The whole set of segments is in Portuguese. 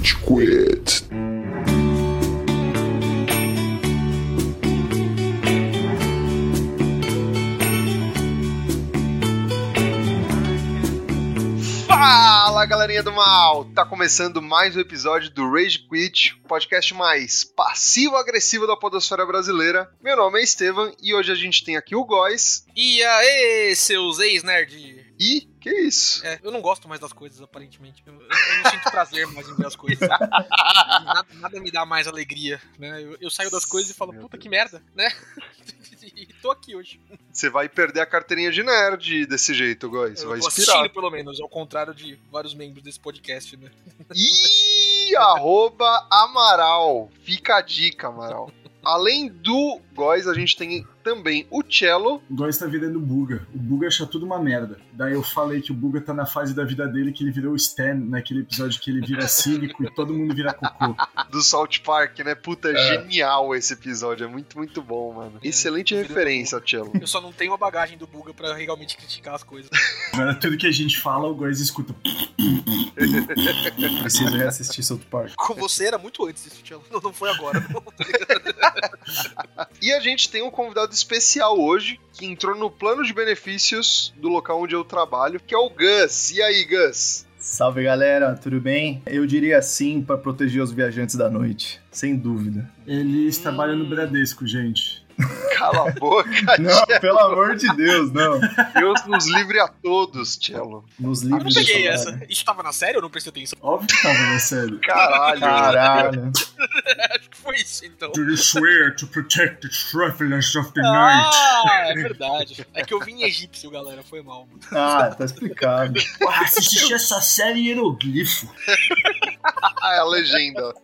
Rage Quit. Fala galerinha do mal! Tá começando mais um episódio do Rage Quit, o podcast mais passivo-agressivo da podosfera brasileira. Meu nome é Estevam e hoje a gente tem aqui o Góis E aí, seus ex-nerd? e... Que isso? É, eu não gosto mais das coisas, aparentemente. Eu, eu- eu não sinto prazer mais em ver as coisas. nada, nada me dá mais alegria, né? Eu, eu saio das coisas e falo, Meu puta que merda, né? e tô aqui hoje. Você vai perder a carteirinha de nerd desse jeito, Góis. Você Eu vai assistindo, pelo menos, ao contrário de vários membros desse podcast, né? E arroba Amaral. Fica a dica, Amaral. Além do Góis, a gente tem também o Cello. O Góis tá virando Buga. O Buga acha tudo uma merda. Daí eu falei que o Buga tá na fase da vida dele que ele virou o Stan, naquele episódio que ele vira cínico e todo mundo vira cocô. do South Park, né? Puta, É. genial esse episódio. É muito, muito bom, mano. Excelente É, referência, Cello. Eu só não tenho a bagagem do Buga pra realmente criticar as coisas. Agora tudo que a gente fala, o Góis escuta. Preciso reassistir South Park. Com você era muito antes disso, Tchelo. Não, não foi agora. não. E a gente tem um convidado especial hoje, que entrou no plano de benefícios do local onde eu trabalho, que é o Gus. E aí, Gus? Salve galera, tudo bem? Eu diria sim pra proteger os viajantes da noite, sem dúvida. Eles trabalham no Bradesco, gente. Cala a boca, Não, pelo amor de Deus, não. Deus nos livre a todos, Cello. Nos Eu não livros peguei essa. Isso tava na série ou não prestei atenção? Óbvio que tava, né, sério. Caralho. Caralho. Acho que foi isso, então. Do you swear to protect the travelers of the night? Ah, é verdade. É que eu vim em egípcio, galera. Foi mal. mano. Ah, tá explicado. Porra, assisti essa série em hieroglifo. É a legenda.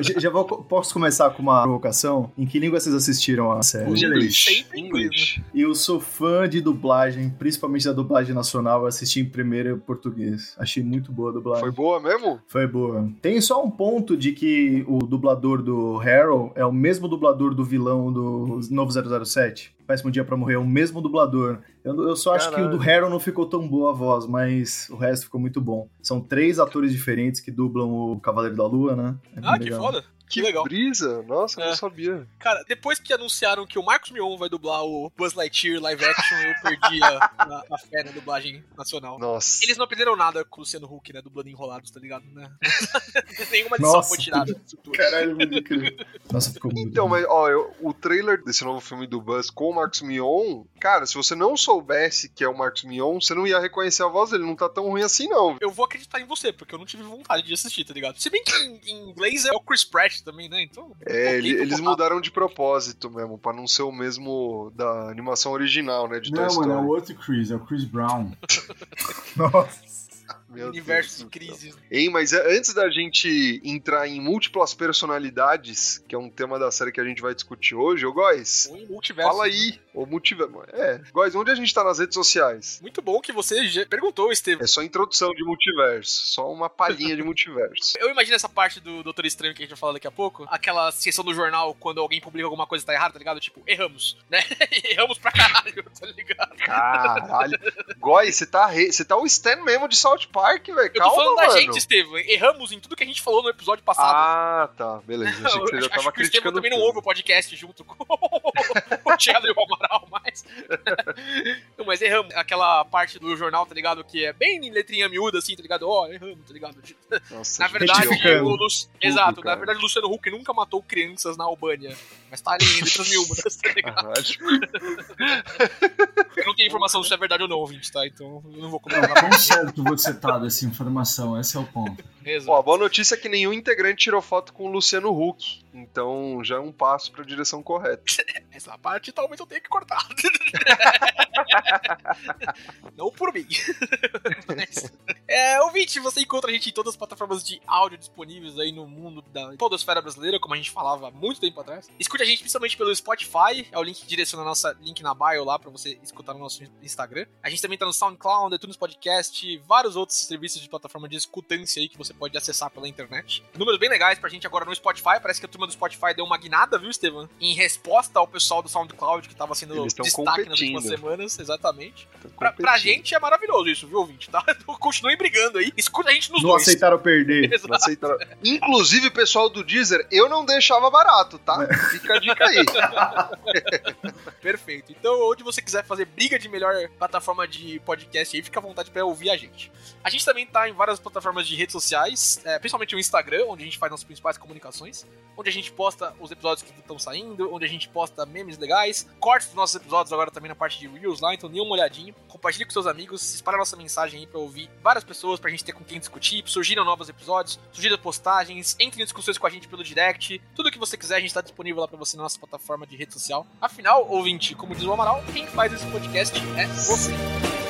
Já já vou, posso começar com uma provocação? Em que língua vocês assistiram a série? Inglês. Sempre inglês? Eu sou fã de dublagem, principalmente da dublagem nacional. Eu assisti em primeiro português. Achei muito boa a dublagem. Foi boa mesmo? Foi boa. Tem só um ponto de que o dublador do Harold é o mesmo dublador do vilão do novo 007. Péssimo Dia pra Morrer, é o mesmo dublador. Eu, eu só acho que o do Harold não ficou tão boa a voz, mas o resto ficou muito bom. São três atores diferentes que dublam o Cavaleiro da Lua, né? É Ah, que legal. foda. Que legal. brisa. Nossa, eu não É. sabia. Cara, depois que anunciaram que o Marcos Mion vai dublar o Buzz Lightyear live action, eu perdi a, a, a fé na dublagem nacional. Nossa. Eles não aprenderam nada com o Luciano Huck, né? Dublando enrolados, tá ligado? Né? Nenhuma edição Nossa. foi tirada disso tudo. Caralho, muito incrível. Nossa, ficou muito Então, mas ó, eu- o trailer desse novo filme do Buzz com o Marcos Mion, cara, se você não soubesse que é o Marcos Mion, você não ia reconhecer a voz dele, não tá tão ruim assim não. Eu vou acreditar em você, porque eu não tive vontade de assistir, tá ligado? Se bem que em, em inglês é o Chris Pratt também, né? Então. É, ele- eles mudaram de propósito mesmo, pra não ser o mesmo da animação original, né, de Toy Não, Story. mano, é o outro Chris, é o Chris Brown. Nossa. Meu universo Deus de crises. Hein, mas é- antes da gente entrar em múltiplas personalidades, que é um tema da série que a gente vai discutir hoje, ô Góis, fala aí, ou multiverso. É, Góis, onde a gente tá nas redes sociais? Muito bom que você já perguntou, Estevam. É só introdução de multiverso, só uma palhinha de multiverso. Eu imagino essa parte do Doutor Estranho que a gente vai falar daqui a pouco. Aquela sessão do jornal quando alguém publica alguma coisa que tá errada, tá ligado? Tipo, erramos, né? erramos pra caralho, tá ligado? Caralho. Góis, você tá, re... você tá o Stan mesmo de South Park, velho. Eu tô Calma, falando mano. da gente, Estevam. Erramos em tudo que a gente falou no episódio passado. Ah, tá. Beleza. Achei que você já acho tava que o Estevam criticando. também não ouve o podcast junto com o Tchelo e o Amaral, mas. não, mas erramos. Aquela parte do jornal, tá ligado? Que é bem em letrinha miúda, assim, tá ligado? Ó, erramos, tá ligado? Nossa, Na verdade, o Lu... Exato, cara. na verdade, o Luciano Huck nunca matou crianças na Albânia. Mas tá ali em letras miúdas, tá ligado? Eu não tenho informação se é verdade ou não, ouvinte, tá? Então eu não vou comentar. quão certo você tá dessa informação, esse é o ponto. Ó, a boa notícia é que nenhum integrante tirou foto com o Luciano Huck. Então já é um passo pra direção correta. Essa parte talvez eu tenha que cortar. não por mim. Mas, é, ouvinte, você encontra a gente em todas as plataformas de áudio disponíveis aí no mundo da podosfera brasileira, como a gente falava há muito tempo atrás. Escute a gente principalmente pelo Spotify, é o link que direciona a nossa link na bio lá pra você escutar no nosso Instagram. A gente também tá no SoundCloud, iTunes Podcast, vários outros serviços de plataforma de escutância aí que você pode acessar pela internet. Números bem legais pra gente agora no Spotify. Parece que a turma do Spotify deu uma guinada, viu, Estevam? Em resposta ao pessoal do SoundCloud que tava sendo destaque nas últimas semanas, exatamente. Pra, pra, gente é maravilhoso isso, viu, ouvinte? Tá? Continuem brigando aí. Escuta a gente nos não dois. Aceitaram perder. Não aceitaram Inclusive, pessoal do Deezer, eu não deixava barato, tá? Fica a dica aí. Perfeito. Então, onde você quiser fazer briga de melhor plataforma de podcast aí, fica à vontade para ouvir a gente. A gente também tá em várias plataformas de redes sociais, é, principalmente o Instagram, onde a gente faz nossas principais comunicações, onde a gente posta os episódios que estão saindo, onde a gente posta memes legais, cortes dos nossos episódios agora também na parte de Reels lá, então dê uma olhadinha, compartilhe com seus amigos, espalhe a nossa mensagem aí pra ouvir várias pessoas, pra gente ter com quem discutir, surgiram novos episódios, surgiram postagens, entre em discussões com a gente pelo direct, tudo que você quiser a gente tá disponível lá pra você na nossa plataforma de rede social. Afinal, ouvinte, como diz o Amaral, quem faz esse podcast é você.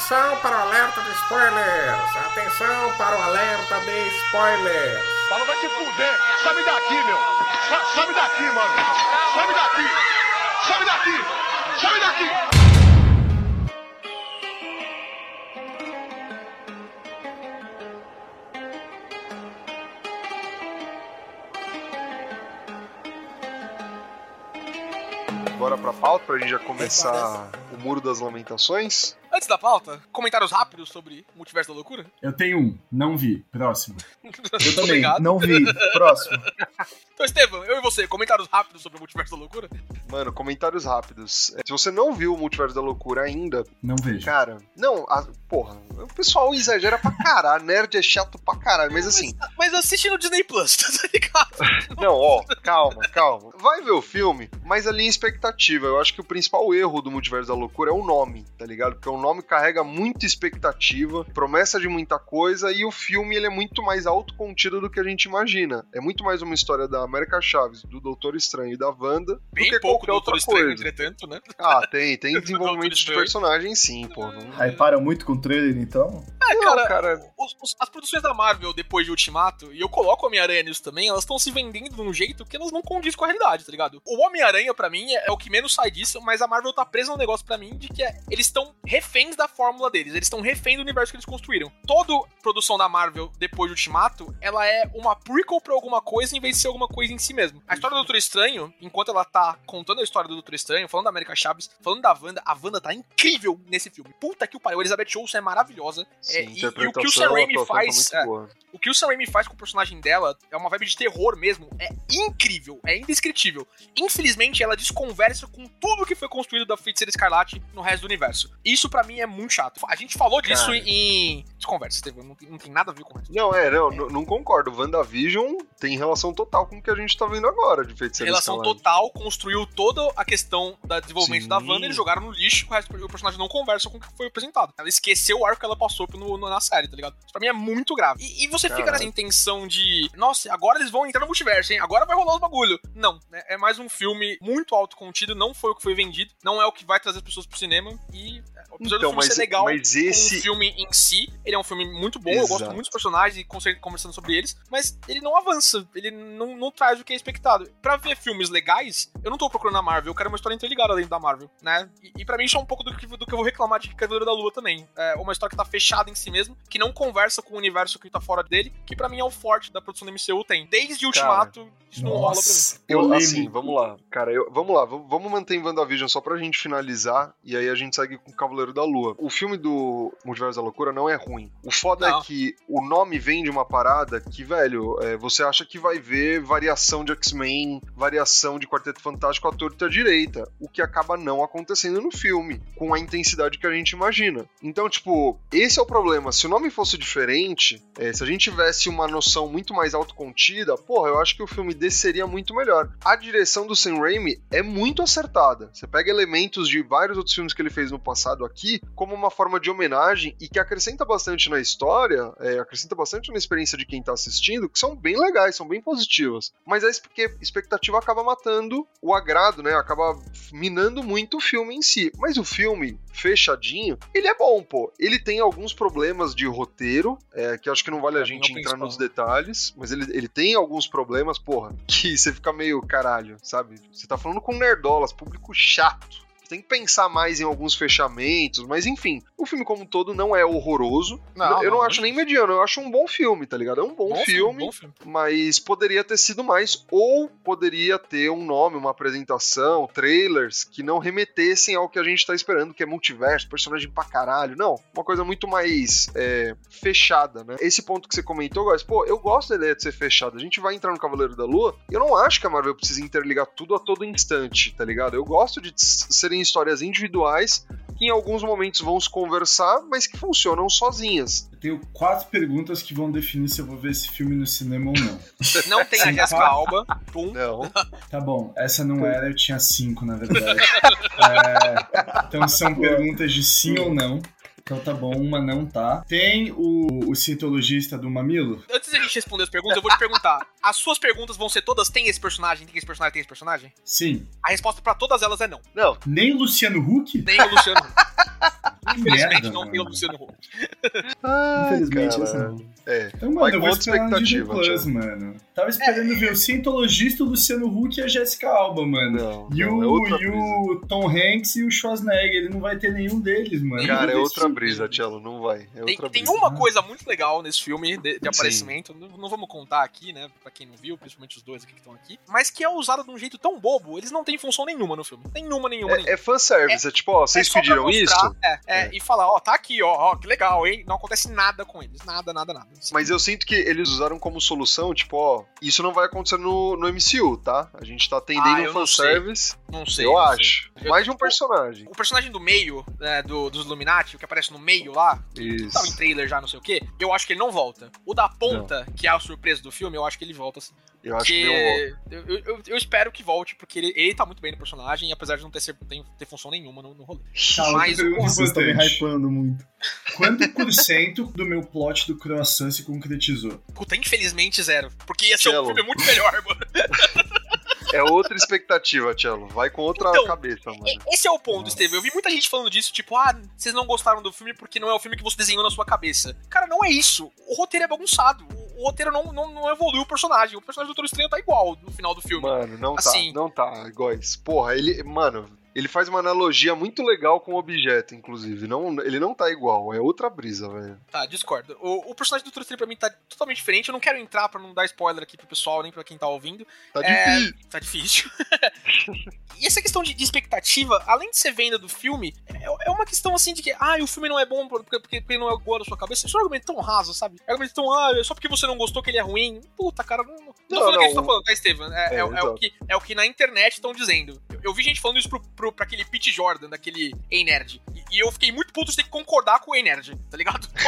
Atenção para o alerta de spoilers! Atenção para o alerta de spoilers! Fala, vai te fuder! Sabe daqui, meu! Sa sabe daqui, mano! Sabe daqui! Sabe daqui! Sabe daqui! Bora pra pauta pra gente já começar o Muro das Lamentações. Antes da pauta, comentários rápidos sobre o Multiverso da Loucura? Eu tenho um, não vi. Próximo. Eu também, Obrigado. não vi. Próximo. então, Estevam, eu e você, comentários rápidos sobre o Multiverso da Loucura? Mano, comentários rápidos. Se você não viu o Multiverso da Loucura ainda... Não vejo. Cara, não, a, porra, o pessoal exagera pra caralho, nerd é chato pra caralho, mas assim... Mas, mas assiste no Disney Plus, tá ligado? não, ó, calma, calma. Vai ver o filme, mas ali em expectativa. Eu acho que o principal erro do Multiverso da Loucura é o nome, tá ligado? Porque o nome carrega muita expectativa, promessa de muita coisa, e o filme ele é muito mais autocontido do que a gente imagina. É muito mais uma história da América Chaves, do Doutor Estranho e da Wanda Bem do que pouco qualquer outra Estranho, coisa. entretanto, né? Ah, tem, tem desenvolvimento de personagem sim, pô. Não... Aí para muito com o trailer, então? É, cara, cara... Os, os, as produções da Marvel depois de Ultimato, e eu coloco o Homem-Aranha nisso também, elas estão se vendendo de um jeito que elas não condizem com a realidade, tá ligado? O Homem-Aranha, para mim, é, é, o que menos sai disso, mas a Marvel tá presa num negócio para mim de que é, eles estão reféns da fórmula deles, eles estão reféns do universo que eles construíram. Toda produção da Marvel depois de Ultimato, ela é uma prequel pra alguma coisa em vez de ser alguma coisa em si mesmo. A história do Doutor Estranho, enquanto ela tá contando a história do Doutor Estranho, falando da América Chaves, falando da Wanda, a Wanda tá incrível nesse filme. Puta que o pariu, Elizabeth Olsen é maravilhosa. Sim, é, e, e, o que o Sam Raimi faz. Tá é, o que o Sam Raimi faz com o personagem dela é uma vibe de terror mesmo. É incrível, é indescritível. Infelizmente, ela desconversa com tudo que foi construído da Feiticeira Escarlate no resto do universo. Isso para mim é muito chato. A gente falou disso Cara. em. Desconversa, Teve, não, não tem nada a ver com isso. Não, é, não, é. não concordo. WandaVision tem relação total com o que a gente tá vendo agora de Feiticeira Relação total, construiu toda a questão do desenvolvimento Sim. da Wanda, eles jogaram no lixo, o, resto, o personagem não conversa com o que foi apresentado. Ela esqueceu o arco que ela passou no, no, na série, tá ligado? Isso pra mim é muito grave. E, e você Caramba. fica nessa intenção de, nossa, agora eles vão entrar no multiverso, hein? Agora vai rolar os bagulho. Não, né? é mais um filme muito autocontido, não foi o que foi vendido, não é o que vai trazer as pessoas pro cinema e apesar então, do filme mas, ser legal mas esse... o filme em si, ele é um filme muito bom, Exato. eu gosto muito dos personagens e conversando sobre eles, mas ele não avança, ele não, não traz o que é expectado. Pra ver filmes legais, eu não tô procurando a Marvel, eu quero uma história interligada dentro da Marvel, né? E, e pra mim isso é um pouco do que, do que eu vou reclamar de Cavaleiro da Lua também. É uma história que tá fechada em si mesmo, que não conversa com o universo que tá fora dele, que pra mim é o forte da produção do MCU tem. Desde Ultimato, Cara, isso não rola pra mim. Eu, assim, vamos lá, cara, eu, vamos lá, vamos manter em WandaVision só pra gente finalizar, e aí a gente segue com Cavaleiro da Lua. O filme do Multiverso da Loucura não é ruim. O foda é não. é que o nome vem de uma parada que, velho, é, você acha que vai ver variação de X-Men, variação de Quarteto Fantástico à torta direita, o que acaba não acontecendo no filme, com a intensidade que a gente imagina. Então, tipo, esse é o problema. Se o nome fosse diferente, é, se a gente tivesse uma noção muito mais autocontida, porra, eu acho que o filme desceria muito melhor. A direção do Sam Raimi é muito acertada. Você pega elementos de vários outros filmes que ele fez no passado aqui, como uma forma de homenagem e que acrescenta bastante na história, é, acrescenta bastante na experiência de quem tá assistindo, que são bem legais, são bem positivas. Mas é porque a expectativa acaba matando o agrado, né? Acaba minando muito o filme em si. Mas o filme, fechadinho, ele é bom, pô. Ele tem alguns problemas de roteiro, é, que acho que não vale a mim gente é entrar nos detalhes, mas ele, ele tem alguns problemas, porra, que você fica meio caralho, sabe? Você tá falando com nerdolas, público chato. Tem que pensar mais em alguns fechamentos, mas enfim, o filme como um todo não é horroroso. Não, eu não, não, acho nem mediano, eu acho um bom filme, tá ligado? É um bom, Bom filme, bom filme. mas poderia ter sido mais, ou poderia ter um nome, uma apresentação, trailers que não remetessem ao que a gente tá esperando, que é multiverso, personagem pra caralho. Não, uma coisa muito mais é, fechada, né? Esse ponto que você comentou, guys, pô, eu gosto da ideia de ser fechada. A gente vai entrar no Cavaleiro da Lua, e eu não acho que a Marvel precisa interligar tudo a todo instante, tá ligado? Eu gosto de s- histórias individuais que em alguns momentos vão se conversar, mas que funcionam sozinhas. Eu tenho quatro perguntas que vão definir se eu vou ver esse filme no cinema ou não. Não tem a Jessica. Alba. Pum. Não. Tá bom, essa não era, eu tinha cinco, na verdade. É, então são perguntas de sim ou não. Então tá bom, uma não tá. Tem o, o cientologista do Mamilo? Antes da gente responder as perguntas, eu vou te perguntar. As suas perguntas vão ser todas: tem esse personagem, tem esse personagem, tem esse personagem? Sim. A resposta pra todas elas é não. Não. Nem Luciano Huck? Nem o Luciano Huck. Infelizmente merda, não tem o. Luciano Huck. Infelizmente, cara. não. É. Então, Vai mano, eu vou esperar no Plus, mano. Tava esperando ver o cientologista, o Luciano Huck e a Jessica Alba, mano. Não, E, não, o, é e o Tom Hanks e o Schwarzenegger, ele não vai ter nenhum deles, mano. Cara, é outra Tchelo, não vai. É Tem, tem uma coisa muito legal nesse filme de, de aparecimento, não, não vamos contar aqui, né, pra quem não viu, principalmente os dois aqui que estão aqui, mas que é usada de um jeito tão bobo, eles não têm função nenhuma no filme. Nenhuma, nenhuma, nenhuma. É, é fanservice, é, tipo, ó, vocês É pediram mostrar, isso? É, é, É. e falar, ó, tá aqui, ó, ó, que legal, hein? Não acontece nada com eles. Nada, nada, nada. Mas eu sinto que eles usaram como solução, tipo, ó, isso não vai acontecer no, no MCU, tá? A gente tá Ah, atendendo eu um não fanservice, Não sei. eu não sei. acho. Eu- Mais de um personagem. O personagem do meio, né, do, dos Illuminati, o que aparece no meio lá, Isso. tava em trailer já, não sei o quê, eu acho que ele não volta. O da ponta, que é a surpresa do filme, eu acho que ele volta, assim. Eu acho que não eu, eu, eu- eu espero que volte, porque ele, ele tá muito bem no personagem, apesar de não ter, ser- tem- ter função nenhuma no, no rolê. Tá, Mas o- Vocês estão me hypando muito. Quanto por cento do meu plot do croissant se concretizou? Puta, infelizmente zero. Porque ia ser um Cello. filme muito melhor, mano. É outra expectativa, Tchelo. Vai com outra Então, cabeça, mano. Esse é o ponto, Nossa. Steve. Eu vi muita gente falando disso, tipo, ah, vocês não gostaram do filme porque não é o filme que você desenhou na sua cabeça. Cara, não é isso. O roteiro é bagunçado. O, o roteiro não, não, não evoluiu o personagem. O personagem do Doutor Estranho tá igual no final do filme. Mano, não Assim. tá, não tá, iguais. Porra, ele, mano, ele faz uma analogia muito legal com o objeto, inclusive. Não, ele não tá igual, é outra brisa, velho. Tá, discordo. O, o personagem do Estranho pra mim tá totalmente diferente. Eu não quero entrar pra não dar spoiler aqui pro pessoal, nem pra quem tá ouvindo. Tá É, difícil. Tá difícil. e essa questão de, de expectativa, além de ser venda do filme, é, é uma questão assim de que, ah, o filme não é bom porque, porque, porque não é igual da sua cabeça. Isso é um argumento tão raso, sabe? É um argumento tão, ah, é só porque você não gostou que ele é ruim. Puta, cara, não. Não, Não, falando o que a gente não, tá falando, tá, Estevam? É, É, é- é o que, é o que na internet estão dizendo. Eu, eu vi gente falando isso pro, pro, pra aquele Pete Jordan, daquele Ei Nerd. E, e eu fiquei muito puto de ter que concordar com o Ei Nerd, tá ligado?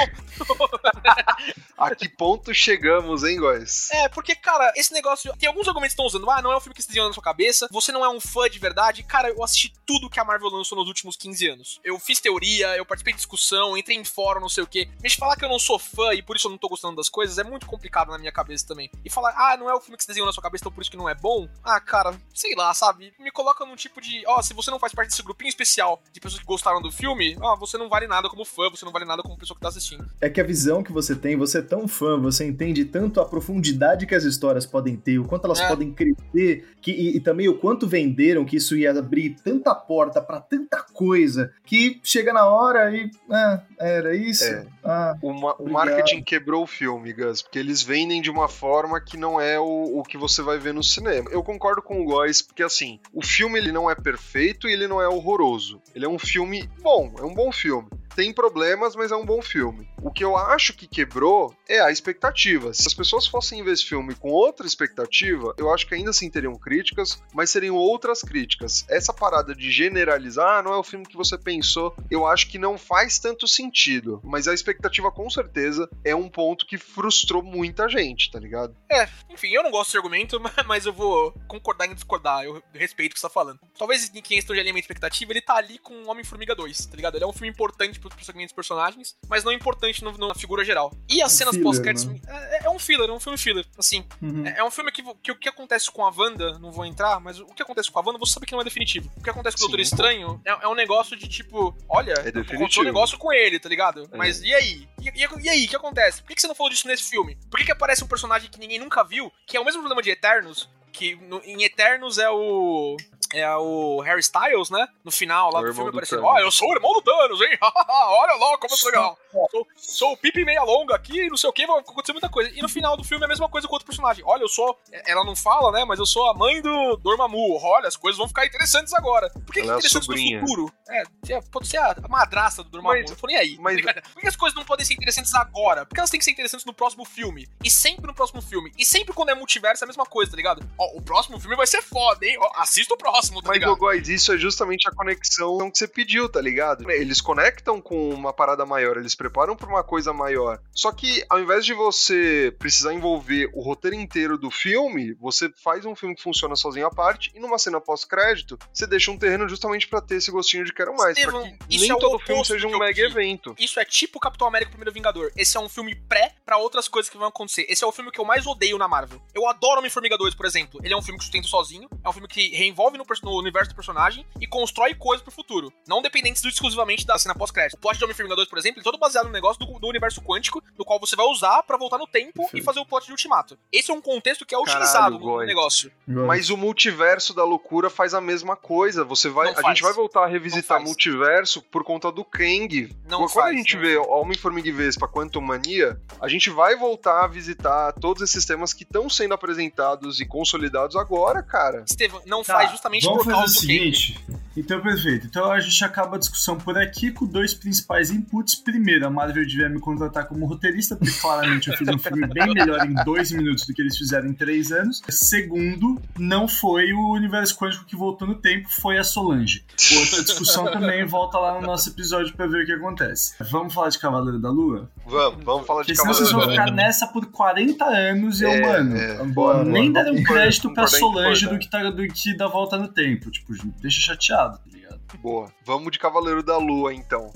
A que ponto chegamos, hein, guys? É, porque, cara, esse negócio. Tem alguns argumentos que estão usando. Ah, não é um filme que se desenhou na sua cabeça. Você não é um fã de verdade. Cara, eu assisti tudo que a Marvel lançou nos últimos 15 anos. Eu fiz teoria, eu participei de discussão, entrei em fórum, não sei o quê. Mas falar que eu não sou fã e por isso eu não tô gostando das coisas é muito complicado na minha cabeça também. E falar, ah, não é o filme que se desenhou na sua cabeça, então por isso que não é bom. Ah, cara, sei lá, sabe? Me coloca num tipo de. Ó, se você não faz parte desse grupinho especial de pessoas que gostaram do filme, ó, você não vale nada como fã, você não vale nada como pessoa que tá assistindo. É que a visão que você tem, você é tão fã, você entende tanto a profundidade que as histórias podem ter, o quanto elas É. podem crescer, que, e, e também o quanto venderam que isso ia abrir tanta porta pra tanta coisa, que chega na hora e. Ah, era isso? É. Ah, O, ma- o Obrigado. marketing quebrou o filme, Gus, porque eles vendem de uma forma que não é o, o que você vai ver no cinema. Eu concordo com o Góis, porque assim, o filme ele não é perfeito e ele não é horroroso. Ele é um filme bom, é um bom filme. Tem problemas, mas é um bom filme. O que eu acho que quebrou é a expectativa. Se as pessoas fossem ver esse filme com outra expectativa, eu acho que ainda assim teriam críticas, mas seriam outras críticas. Essa parada de generalizar, ah, não é o filme que você pensou, eu acho que não faz tanto sentido. Mas a expectativa, com certeza, é um ponto que frustrou muita gente, tá ligado? É, enfim, eu não gosto desse argumento, mas- eu vou concordar em discordar. Eu respeito o que você tá falando. Talvez em questão de alinhamento de expectativa, ele tá ali com Homem-Formiga 2, tá ligado? Ele é um filme importante pros prosseguimentos dos personagens, mas não importante no, na figura geral. E as Um cenas pós-créditos. né? É, é um filler, é um filme filler. Assim, Uhum. é, é um filme que, que o que acontece com a Wanda, não vou entrar, mas o que acontece com a Wanda, você sabe que não é definitivo. O que acontece com o Doutor. Estranho é, é um negócio de tipo, olha, É aconteceu um negócio com ele, tá ligado? É. Mas e aí? E, e- e aí, o que acontece? Por que, que você não falou disso nesse filme? Por que, que aparece um personagem que ninguém nunca viu, que é o mesmo problema de Eternos, que no- em Eternos é o. É o Harry Styles, né? No final lá O do filme do aparecendo. Ó, eu sou o irmão do Thanos, hein? Olha lá como sou legal. Sou, sou o Pipe meia longa aqui, não sei o que, vai acontecer muita coisa. E no final do filme é a mesma coisa com outro personagem. Olha, eu sou. Ela não fala, né? Mas eu sou a mãe do Dormammu. Olha, as coisas vão ficar interessantes agora. Por que, que é sobrinha. no futuro? É, é, pode ser a madrasta do Dormammu. Mas- não tô nem aí. mas-? Por que as coisas não podem ser interessantes agora? Porque elas têm que ser interessantes no próximo filme. E sempre no próximo filme. E sempre quando é multiverso é a mesma coisa, tá ligado? Ó, o próximo filme vai ser foda, hein? Ó, assista o próximo, tá Mas, ligado? ô, Góis, isso é justamente a conexão que você pediu, tá ligado? Eles conectam com uma parada maior, eles preparam pra uma coisa maior. Só que, ao invés de você precisar envolver o roteiro inteiro do filme, você faz um filme que funciona sozinho à parte, e numa cena pós-crédito, você deixa um terreno justamente pra ter esse gostinho de quero mais. Estevam, que nem é o todo filme seja um mega evento. Isso é tipo Capitão América Primeiro Vingador. Esse é um filme pré pra outras coisas que vão acontecer. Esse é o filme que eu mais odeio na Marvel. Eu adoro Homem-Formiga 2, por exemplo. Ele é um filme que sustenta sozinho, é um filme que reenvolve no, no universo do personagem e constrói coisas pro futuro. Não dependentes do- exclusivamente da cena pós-crédito. O plot de Homem-Formiga 2, por exemplo, é todo baseado no negócio do, do universo quântico, do qual você vai usar pra voltar no tempo e fazer o plot de Ultimato. Esse é um contexto que é Caralho, utilizado no negócio. Mas o multiverso da loucura faz a mesma coisa. Você vai, Não a faz. gente vai voltar a revisitar multiverso por conta do Kang. Não Quando faz, a gente não vê Homem-Formiga e Vespa Quantum Mania, a gente vai voltar a visitar todos esses temas que estão sendo apresentados e consolidados agora, cara. Estevam, não Tá, faz justamente vamos por fazer o causa do Kang. Então, perfeito. Então a gente acaba a discussão por aqui com dois principais inputs. Primeiro, a Marvel devia me contratar como roteirista, porque claramente eu fiz um filme bem melhor em dois minutos do que eles fizeram em três anos. Segundo, não foi o universo quântico que voltou no tempo, foi a Solange. Outra discussão também volta lá no nosso episódio pra ver o que acontece. Vamos falar de Cavaleiro da Lua? Vamos, vamos falar de Porque senão vocês vão Cavaleiro da ficar nessa por 40 anos e eu, É, mano. é. Bora, Nem bora. deram concordar- crédito pra Solange do que, tá, do que dá volta no tempo. Tipo, deixa chateado, tá ligado? Boa. Vamos de Cavaleiro da Lua, então.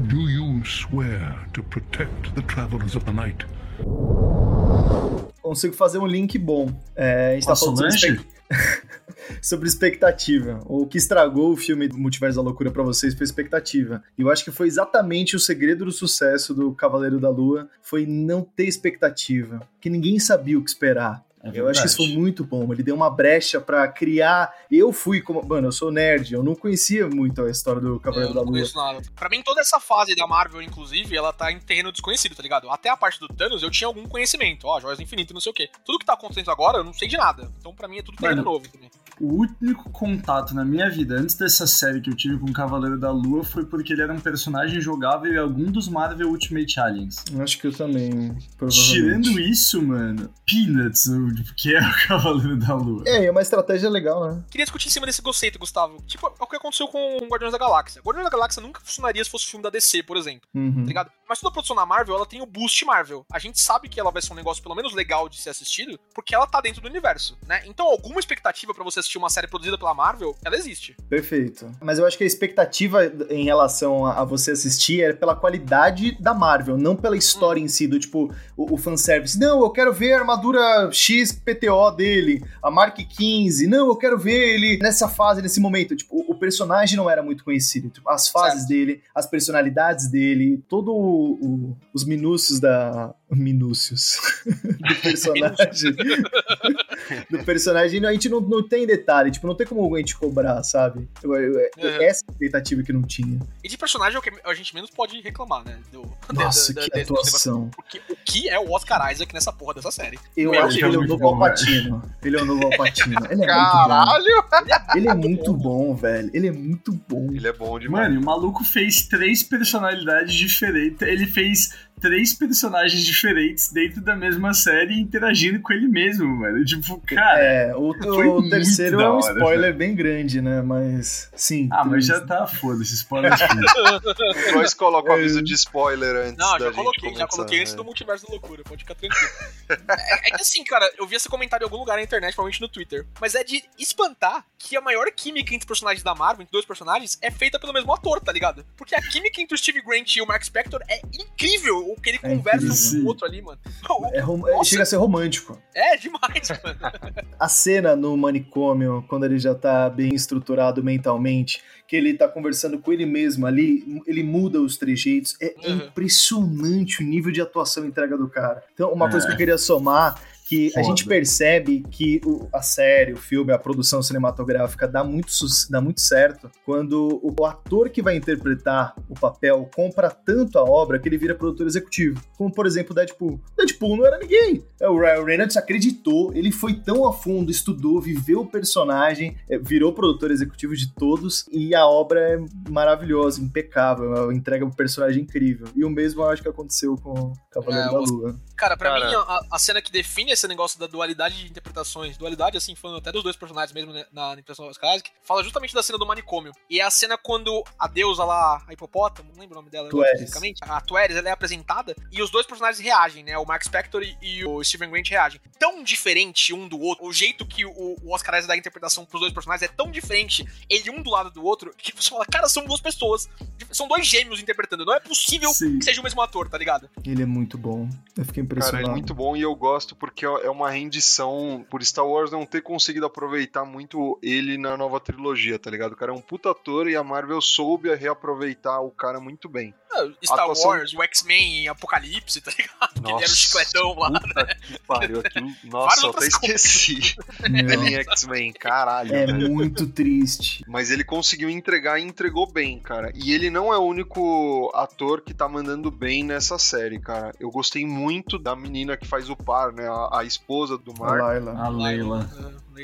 Do you swear to protect the travelers of the night? Consigo fazer um link bom. É, a gente tá falando sobre, sobre expectativa. O que estragou o filme do Multiverso da Loucura pra vocês foi expectativa. E eu acho que foi exatamente o segredo do sucesso do Cavaleiro da Lua, foi não ter expectativa. Que ninguém sabia o que esperar. É Eu acho que isso foi muito bom. Ele deu uma brecha pra criar. Eu fui como. Mano, eu sou nerd, eu não conhecia muito a história do Cavaleiro da não Lua. conheço nada. Pra mim, toda essa fase da Marvel, inclusive, ela tá em terreno desconhecido, tá ligado? Até a parte do Thanos eu tinha algum conhecimento. Ó, joias do infinito, não sei o quê. Tudo que tá acontecendo agora, eu não sei de nada. Então, pra mim, é tudo terreno Mano, novo também. O único contato na minha vida antes dessa série que eu tive com o Cavaleiro da Lua foi porque ele era um personagem jogável em algum dos Marvel Ultimate Aliens. Acho que eu também. Provavelmente. Tirando isso, mano, Peanuts, o que é o Cavaleiro da Lua. É, é uma estratégia legal, né? Queria discutir em cima desse conceito, Gustavo. Tipo, é o que aconteceu com Guardiões da Galáxia. Guardiões da Galáxia nunca funcionaria se fosse filme da DC, por exemplo. Uhum. tá ligado? Mas toda produção da Marvel, ela tem o boost Marvel. A gente sabe que ela vai ser um negócio pelo menos legal de ser assistido, porque ela tá dentro do universo, né? Então, alguma expectativa pra você assistir uma série produzida pela Marvel, ela existe. Perfeito. Mas eu acho que a expectativa em relação a, a você assistir é pela qualidade da Marvel, não pela história em si, do tipo, o, o fanservice. Não, eu quero ver a armadura XPTO dele, a Mark 15. Não, eu quero ver ele nessa fase, nesse momento. Tipo, o, o personagem não era muito conhecido. Tipo, as fases Certo. dele, as personalidades dele, todo o- os minúcios da. Minúcios. do personagem. do personagem, a gente não, não tem detalhe, tipo, não tem como a gente cobrar, sabe? Eu- eu- é- Uhum. Essa expectativa que não tinha. E de personagem é o que a gente menos pode reclamar, né? Do, Nossa, da- que da- atuação. Porque o que é o Oscar Isaac nessa porra dessa série? Eu Meu acho que ele é o novo Alpatino. Ele é o novo Alpatino. Ele é Caralho! muito bom. Ele é muito bom, velho. Ele é muito bom. Ele é bom demais. Mano, o maluco fez três personalidades diferentes. Ele fez três personagens diferentes dentro da mesma série interagindo com ele mesmo, mano. Tipo, cara. É, o, o terceiro é um hora, spoiler bem grande, né? Mas, sim. Ah, mas três. já tá foda-se, spoiler filho. O Bros coloca o aviso de spoiler antes Não, da já gente coloquei, já começar, coloquei antes né? do multiverso da loucura, pode ficar tranquilo. é, é que assim, cara, eu vi esse comentário em algum lugar na internet, provavelmente no Twitter, mas é de espantar que a maior química entre os personagens da Marvel, entre dois personagens, é feita pelo mesmo ator, tá ligado? Porque a química entre o Steve Grant e o Mark Spector é incrível, o que ele É conversa um incrível. com o outro ali, mano. É é, Nossa. chega a ser romântico. É demais, mano. A cena no manicômio, quando ele já tá bem estruturado mentalmente, que ele tá conversando com ele mesmo ali, ele muda os trejeitos. É Uhum. impressionante o nível de atuação e entrega do cara. Então, uma É. coisa que eu queria somar que a Foda. gente percebe que o- a série, o filme, a produção cinematográfica dá muito, dá muito certo quando o, o ator que vai interpretar o papel compra tanto a obra que ele vira produtor executivo. Como, por exemplo, Deadpool. Deadpool não era ninguém. É, O Ryan Reynolds acreditou, ele foi tão a fundo, estudou, viveu o personagem, é, virou produtor executivo de todos e a obra é maravilhosa, impecável, entrega um personagem incrível. E o mesmo eu acho que aconteceu com o Cavaleiro É, da Lua. Cara, pra Cara. mim, a, a cena que define esse negócio da dualidade de interpretações, dualidade, assim, falando até dos dois personagens mesmo né, na interpretação das Classic, fala justamente da cena do manicômio. E é a cena quando a deusa lá, a hipopótamo, não lembro o nome dela especificamente, a Tueres, ela é apresentada e os dois personagens reagem, né? O Mark Spector e, e o Steven Grant reagem. Tão diferente um do outro, o jeito que o, o Oscar Isaac dá a interpretação pros dois personagens é tão diferente, ele um do lado do outro, que você fala, cara, são duas pessoas, são dois gêmeos interpretando, não é possível Sim. que seja o mesmo ator, tá ligado? Ele é muito bom. Eu fiquei Cara, é muito bom e eu gosto porque é uma rendição por Star Wars não ter conseguido aproveitar muito ele na nova trilogia, tá ligado? O cara é um puta ator e a Marvel soube reaproveitar o cara muito bem. Ah, Star Atuação- Wars, o X-Men, Apocalipse, tá ligado? Que ele era o chicletão lá. Que pariu aquilo. Nossa, eu até esqueci. Ele em X-Men, caralho. é velho. muito triste. Mas ele conseguiu entregar e entregou bem, cara. E ele não é o único ator que tá mandando bem nessa série, cara. Eu gostei muito da menina que faz o par, né? A, a esposa do A Mark. Laila. A Leila.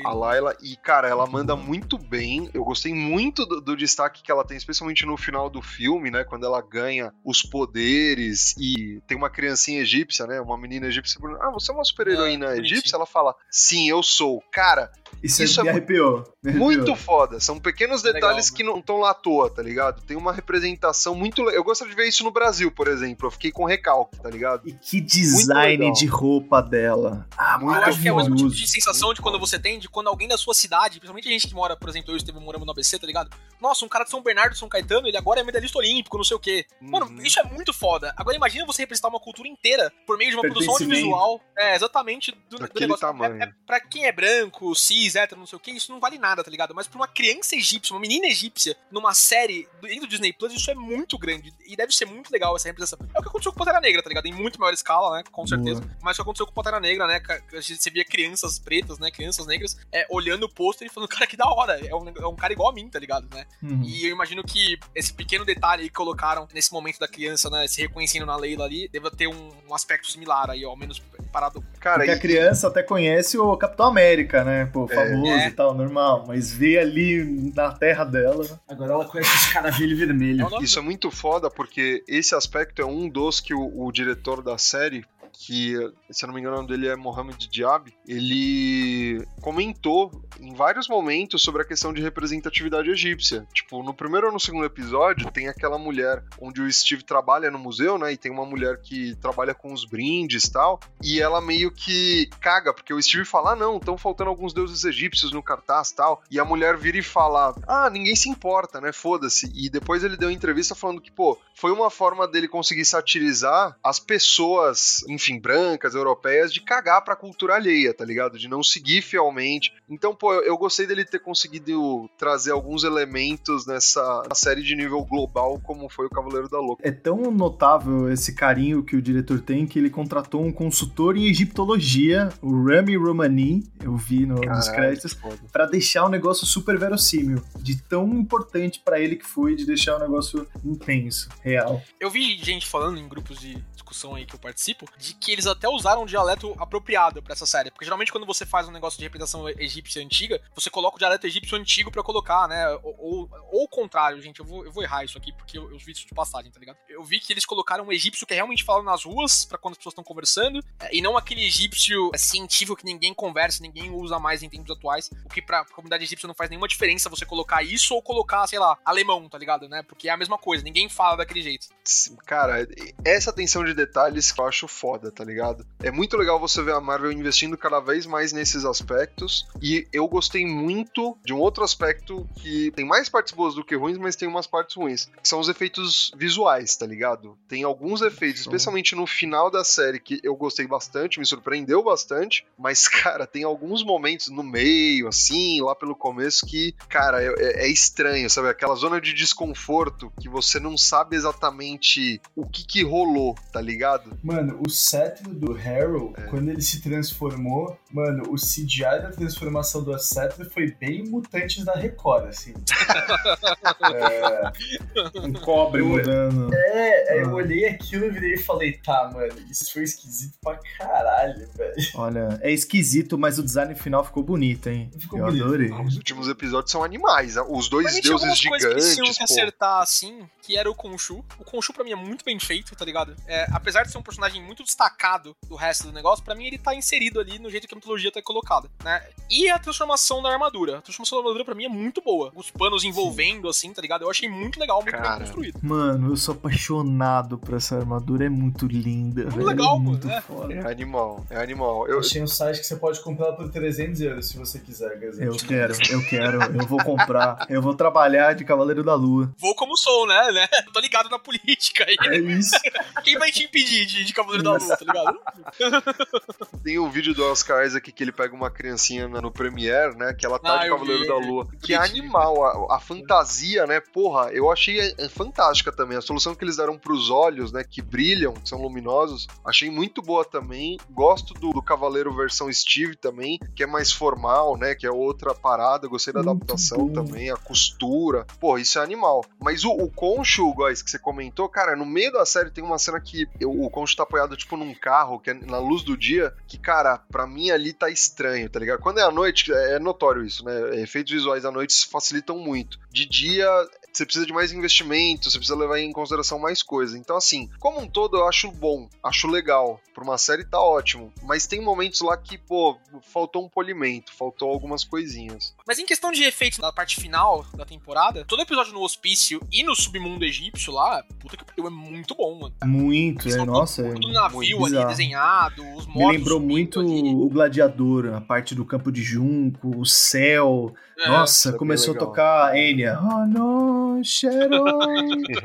A Layla, e cara, ela manda muito bem. Eu gostei muito do, do destaque que ela tem, especialmente no final do filme, né? Quando ela ganha os poderes e tem uma criancinha egípcia, né? Uma menina egípcia. Ah, você é uma super-heroína bonitinho. egípcia? Ela fala, sim, eu sou. Cara, Isso, Isso é me arrepiou. me arrepiou. muito foda. São pequenos Legal, detalhes né? que não estão lá à toa, tá ligado? Tem uma representação muito. le- Eu gostaria de ver isso no Brasil, por exemplo. Eu fiquei com recalque, tá ligado? E que design legal. de roupa dela. Ah, Eu acho que é o mesmo tipo de sensação de quando você tem, de quando alguém da sua cidade, principalmente a gente que mora, por exemplo, eu e o Estevam moramos no ABC, tá ligado? Nossa, um cara de São Bernardo, São Caetano, ele agora é medalhista olímpico, não sei o quê. Mano, Uhum. isso é muito foda. Agora imagina você representar uma cultura inteira por meio de uma produção audiovisual. É, exatamente do, do negócio. tamanho. É, é, pra quem é branco, cis, hétero, não sei o quê, isso não vale nada, tá ligado? Mas pra uma criança egípcia, uma menina egípcia, numa série dentro do Disney Plus, isso é muito grande. E deve ser muito legal essa representação. É o que aconteceu com Pantera Negra, tá ligado? Em muito maior escala, né? Com certeza. Mas o que aconteceu com Pantera Negra, né? A gente- Você via crianças pretas, né? Crianças negras, é, olhando o pôster e falando, cara, que da hora. É um, é um cara igual a mim, tá ligado, né? Uhum. E eu imagino que esse pequeno detalhe aí que colocaram nesse momento da criança, né? Se reconhecendo na Leila ali, deva ter um, um aspecto similar aí, ao menos parado. Cara, Porque e, a criança até conhece o Capitão América, né? Pô, famoso É. e tal, normal. Mas vê ali na terra dela. Agora ela conhece os caravelho É vermelho. nome Isso é muito foda porque esse aspecto é um dos que o, o diretor da série, que se eu não me engano o nome dele é Mohamed Diab, ele comentou em vários momentos sobre a questão de representatividade egípcia. Tipo, no primeiro ou no segundo episódio tem aquela mulher onde o Steve trabalha no museu, né? E tem uma mulher que trabalha com os brindes e tal, e ela meio que caga, porque o Steve fala: ah, não, estão faltando alguns deuses egípcios no cartaz tal. E a mulher vira e fala: ah, ninguém se importa, né? Foda-se. E depois ele deu entrevista falando que, pô, foi uma forma dele conseguir satirizar as pessoas, enfim, brancas, europeias, de cagar pra cultura alheia, tá ligado? De não seguir fielmente. Então, pô, eu, gostei dele ter conseguido trazer alguns elementos nessa série de nível global, como foi o Cavaleiro da Louca. É tão notável esse carinho que o diretor tem que ele contratou um consultor em egiptologia, o Rami Romani, eu vi no- nos Caralho, créditos, que foda. pra deixar o negócio super verossímil. De tão importante pra ele que foi de deixar o negócio intenso, real. Eu vi gente falando em grupos de discussão aí que eu participo, de que eles até usaram um dialeto apropriado pra essa série. Porque geralmente quando você faz um negócio de representação egípcia antiga, você coloca o dialeto egípcio antigo pra colocar, né? Ou, ou, o contrário, gente, eu vou, eu vou errar isso aqui porque eu, eu vi isso de passagem, tá ligado? Eu vi que eles colocaram um egípcio que é realmente fala nas ruas, pra quando as pessoas estão conversando, é, e não aquele egípcio é, científico que ninguém conversa, ninguém usa mais em tempos atuais, o que pra comunidade egípcia não faz nenhuma diferença você colocar isso ou colocar, sei lá, alemão, tá ligado, né? Porque é a mesma coisa, ninguém fala daquele jeito. Cara, essa atenção de detalhes que eu acho foda, tá ligado? É muito legal você ver a Marvel investindo cada vez mais nesses aspectos. E eu gostei muito de um outro aspecto que tem mais partes boas do que ruins, mas tem umas partes ruins. Que são os efeitos visuais, tá ligado? Tem alguns efeitos, especialmente no final da série, que eu gostei bastante, me surpreendeu bastante. Mas, cara, tem alguns momentos no meio, assim, lá pelo começo, que, cara, é, é estranho, sabe? Aquela zona de desconforto que você não sabe exatamente o que que rolou, tá ligado? Mano, o cetro do Harrow, É. quando ele se transformou, mano, o CGI da transformação do cetro foi bem mutantes da Record, assim. é, Um cobre Eu- mudando. é, aí eu Ah. olhei aquilo e virei e falei, tá, mano, isso foi esquisito pra caralho, velho. Olha, é esquisito, mas o design final ficou bonito, hein? Ficou eu bonito. adorei. Os últimos episódios são animais. né? Os dois Mas a gente tinha deuses algumas coisas que eles tinham gigantes, que pô. acertar, assim, que era o Khonshu. O Khonshu, pra mim, é muito bem feito, tá ligado? É, apesar de ser um personagem muito destacado do resto do negócio, pra mim ele tá inserido ali no jeito que a mitologia tá colocada, né? E a transformação da armadura. A transformação da armadura, pra mim, é muito boa. Os panos envolvendo, assim, tá ligado? Eu achei muito legal, muito Cara. bem construído. Mano, eu sou apaixonado por essa armadura, é muito linda, velho. legal, é muito mano, é. foda. É animal, é animal. Eu, Achei um site que você pode comprar por 300 euros, se você quiser, Gazete. Eu quero, eu quero, eu vou comprar, eu vou trabalhar de Cavaleiro da Lua. Vou como sou, né? né? Tô ligado na política aí. É isso. Quem vai te impedir de, de Cavaleiro da Lua, tá ligado? Tem o vídeo do Oscar Isaac que ele pega uma criancinha no Premiere, né? Que ela tá Ah, de Cavaleiro vi. da Lua. Que é animal. A, a fantasia, né? Porra, eu achei é, é fantástica também. A solução que eles deram pros olhos, né? Que brilham, que são luminosos. Achei muito boa também. Gosto do, do Cavaleiro versão Steve também, que é mais formal, né? Que é outra parada. Gostei da adaptação também, a costura. Pô, isso é animal. Mas o, o Concho, guys, que você comentou, cara, no meio da série tem uma cena que eu- o Concho tá apoiado, tipo, num carro, que é na luz do dia, que, cara, pra mim ali tá estranho, tá ligado? Quando é à noite, é notório isso, né? Efeitos visuais à noite facilitam muito. De dia, você precisa de mais investimento, você precisa levar em consideração mais coisas. Então, assim, como um todo, eu acho bom, acho legal. Pra uma série tá ótimo. Mas tem momentos lá que, pô, faltou um polimento, faltou algumas coisinhas. Mas em questão de efeitos da parte final da temporada, todo episódio no hospício e no submundo egípcio lá, puta que pariu, é muito bom, mano. Muito, é, nossa. tudo, é navio muito ali bizarro. desenhado, os Me mortos lembrou subindo muito ali. o Gladiador, a parte do campo de junco, o céu. É. Nossa, é começou a tocar Enya. Oh no, Sharon,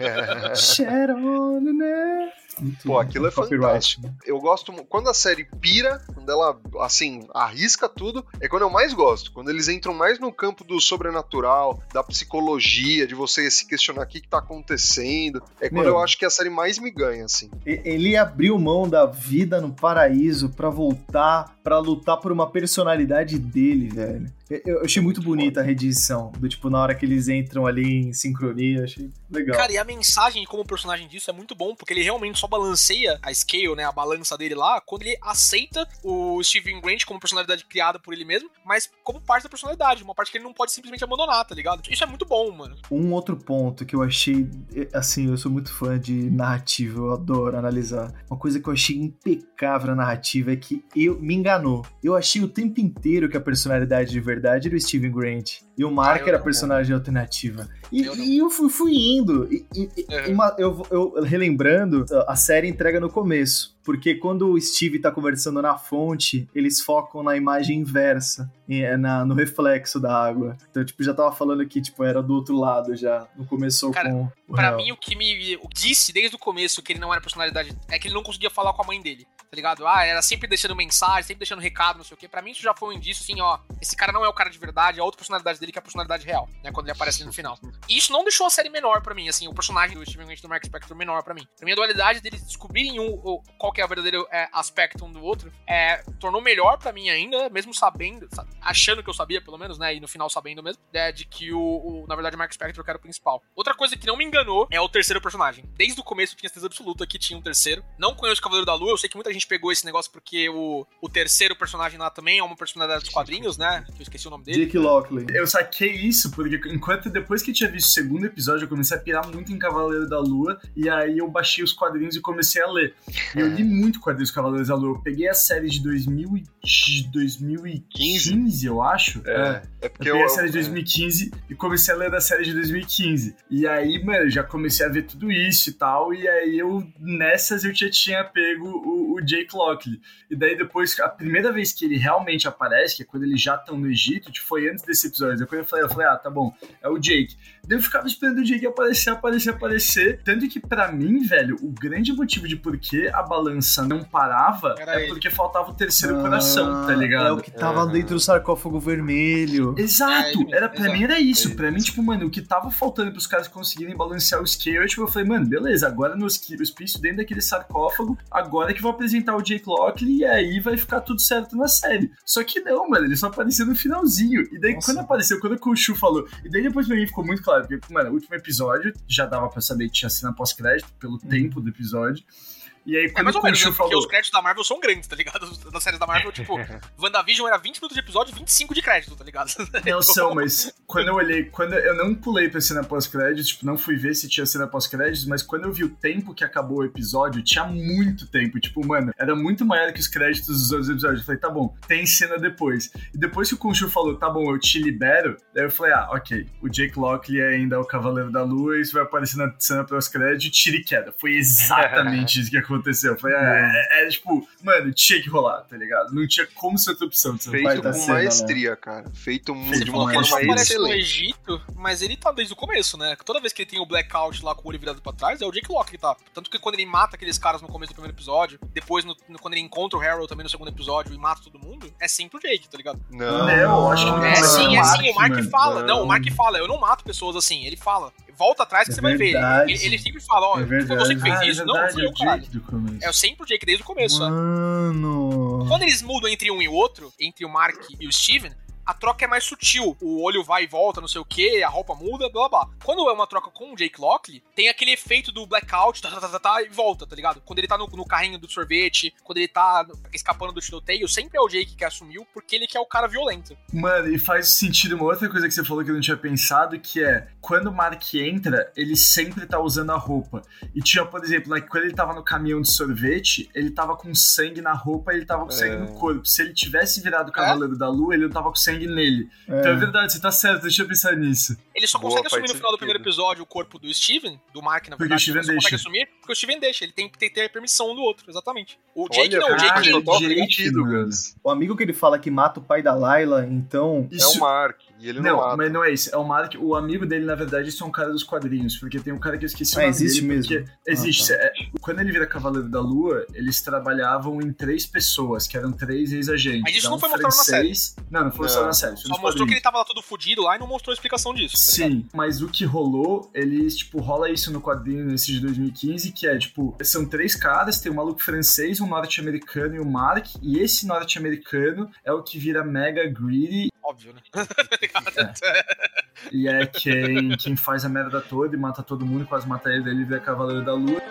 Sharon, né? Muito Pô, aquilo é fantástico. Eu gosto quando a série pira, quando ela assim arrisca tudo, é quando eu mais gosto. Quando eles entram mais no campo do sobrenatural, da psicologia, de você se questionar o que, que tá acontecendo. É quando Meu. eu acho que a série mais me ganha, assim. Ele abriu mão da vida no paraíso pra voltar, pra lutar por uma personalidade dele, velho. Eu, eu achei muito bonita a redição, do tipo, na hora que eles entram ali em sincronia, achei legal. Cara, e a mensagem como personagem disso é muito bom, porque ele realmente só balanceia a scale, né, a balança dele lá, quando ele aceita o Steven Grant como personalidade criada por ele mesmo, mas como parte da personalidade, uma parte que ele não pode simplesmente abandonar, tá ligado? Isso é muito bom, mano. Um outro ponto que eu achei, assim, eu sou muito fã de narrativa, eu adoro analisar. Uma coisa que eu achei impecável na narrativa é que eu me enganou. Eu achei o tempo inteiro que a personalidade de verdade era o Steven Grant. E o Mark Ah, era a personagem alternativa. E Eu e eu, fui, fui indo. E, e- Uhum. uma- eu, eu relembrando, a série entrega no começo. Porque quando o Steve tá conversando na fonte, eles focam na imagem inversa, é na- no reflexo da água. Então, tipo, já tava falando que, tipo, era do outro lado já. Não começou Cara, com o Pra real. mim, o que me disse desde o começo que ele não era personalidade é que ele não conseguia falar com a mãe dele, tá ligado? Ah, era sempre deixando mensagem, sempre deixando recado, não sei o quê. Pra mim, isso já foi um indício, assim, ó. Esse cara não é o cara de verdade, é outra personalidade dele que é a personalidade real, né? Quando ele aparece ali no final. E isso não deixou a série menor pra mim, assim, o personagem do Steven do Mark Spector menor pra mim. Pra mim, a dualidade deles descobrirem o, o- qual que é o verdadeiro é, aspecto um do outro, é, tornou melhor pra mim ainda, mesmo sabendo, sa- achando que eu sabia, pelo menos, né? E no final sabendo mesmo, é, de que o, o- na verdade, o Mark Spector era o principal. Outra coisa que não me enganou é o terceiro personagem. Desde o começo eu tinha certeza absoluta que tinha um terceiro. Não conheço o Cavaleiro da Lua, eu sei que muita gente pegou esse negócio porque o, o terceiro personagem lá também é uma personalidade dos quadrinhos, né? Que eu esqueci o nome dele. Jake Lockley. Eu saquei isso porque enquanto depois que eu tinha visto o segundo episódio, eu comecei a pirar muito em Cavaleiro da Lua, e aí eu baixei os quadrinhos e comecei a ler. E eu li muito quadrinhos Cavaleiros da Lua. Eu peguei a série de 2000 e- de 2015, eu acho. É, é Eu porque peguei eu. a série de 2015 e comecei a ler da série de 2015. E aí, mano, eu já comecei a ver tudo isso e tal. E aí eu, nessas, eu já tinha pego o, o Jake Lockley. E daí depois, a primeira vez que ele realmente aparece, que é quando eles já estão no Egito, foi antes desse episódio. Depois eu falei, eu falei, ah, tá bom, é o Jake. Daí eu ficava esperando o Jake aparecer, aparecer, aparecer. Tanto que, pra mim, velho, o grande motivo de por que a balança não parava Era é ele. porque faltava o terceiro coração, tá Ah, ligado? É o que tava dentro do sarcófago vermelho. É, Exato, mesmo, era pra exato. mim era isso. Ele Pra mim, tipo, mano, o que tava faltando pros caras conseguirem balancear o scale, tipo, eu falei, mano, beleza, agora no hospício dentro daquele sarcófago, agora que vou apresentar o Jake Lockley e aí vai ficar tudo certo na série. Só que não, mano, ele só apareceu no finalzinho. E daí, Nossa. quando apareceu, quando o Shu falou, e daí depois pra mim ficou muito claro, porque, mano, o último episódio já dava pra saber que tinha cena pós-crédito, pelo tempo do episódio. E aí, É quando mais ou o menos, né? Khonshu Porque falou. os créditos da Marvel são grandes, tá ligado? Nas séries da Marvel, tipo, WandaVision era 20 minutos de episódio e 25 de crédito, tá ligado? Não são, mas quando eu olhei, quando eu não pulei pra cena pós-créditos, tipo, não fui ver se tinha cena pós-créditos, mas quando eu vi o tempo que acabou o episódio, tinha muito tempo. Tipo, mano, era muito maior que os créditos dos outros episódios. Eu falei, tá bom, tem cena depois. E depois que o Khonshu falou, tá bom, eu te libero, daí eu falei, ah, ok, o Jake Lockley ainda é o Cavaleiro da Lua, isso vai aparecer na cena pós-crédito, tira e queda. Foi exatamente isso que aconteceu. Eu falei, ah, é, é, tipo, mano, tinha que rolar, tá ligado? Não tinha como ser outra opção. Feito com cena, né? maestria, cara. Feito Feito de uma forma aparece no. Egito, mas ele tá desde o começo, né? Toda vez que ele tem o blackout lá com o olho virado pra trás, é o Jake Locke que tá. Tanto que quando ele mata aqueles caras no começo do primeiro episódio, depois no- no- quando ele encontra o Harold também no segundo episódio e mata todo mundo, é sempre o Jake, tá ligado? Não, Não, eu acho que Ah, não É sim, é é o sim, o Mark mano. fala. Não, Não. o Mark fala, eu não mato pessoas assim. Ele fala, volta atrás que É você vai ver. verdade. Ele, ele sempre fala, ó, É foi você que fez Ah, é isso. não, verdade, fui é eu, o caralho. Jake do começo. É sempre o Jake desde o começo, né? Mano. Quando eles mudam entre um e o outro, entre o Mark e o Steven, a troca é mais sutil. O olho vai e volta, não sei o que, a roupa muda, blá blá. blá. Quando é uma troca com o Jake Lockley, tem aquele efeito do blackout, tá, tá, tá, tá, tá, e volta, tá ligado? Quando ele tá no, no carrinho do sorvete, quando ele tá escapando do tiroteio, sempre é o Jake que assumiu, porque ele que é o cara violento. Mano, e faz sentido uma outra coisa que você falou que eu não tinha pensado, que é quando o Mark entra, ele sempre tá usando a roupa. E tinha, por exemplo, né, quando ele tava no caminhão de sorvete, ele tava com sangue na roupa e ele tava com sangue no corpo. Se ele tivesse virado o Cavaleiro da Lua, ele não tava com sangue nele. Então é verdade, você tá certo, deixa eu pensar nisso. Ele só Boa, consegue assumir no final do primeiro episódio o corpo do Steven, do Mark, na Porque verdade. o Steven ele só consegue deixa. assumir porque o Steven deixa. Ele tem que ter, a permissão do outro, exatamente. O Jake Olha, não, o cara, Jake. Jake- total Jake, sentido, mano. O amigo que ele fala que mata o pai da Layla, então. É o Mark, e ele não, Não, mata. mas não é isso. É o Mark, o amigo dele, na verdade, isso é um cara dos quadrinhos, porque tem um cara que eu esqueci o Ah, nome existe dele, mesmo? porque Existe. Ah, é, quando ele vira Cavaleiro da Lua, eles trabalhavam em três pessoas, que eram três ex-agentes. Mas isso Era não foi mostrado na francês- Não, não foi mostrado Não. na série. Só mostrou que ele quadrinhos. tava lá todo fudido lá e não mostrou a explicação disso. tá? Sim, mas o que rolou, eles, tipo, rola isso no quadrinho nesse de 2015, que é, tipo, são três caras, tem um maluco francês, um norte-americano e o Mark, e esse norte-americano é o que vira mega greedy Óbvio, né? E é quem, quem faz a merda toda e mata todo mundo, quase mata ele, ele vira Cavaleiro da Lua.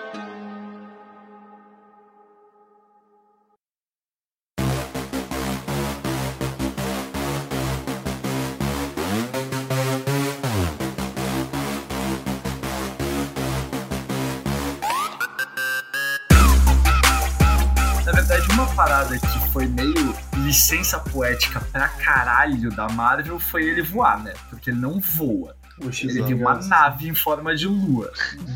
Parada que foi meio licença poética pra caralho da Marvel foi ele voar, né? Porque ele não voa. Ele tem uma nave em forma de lua.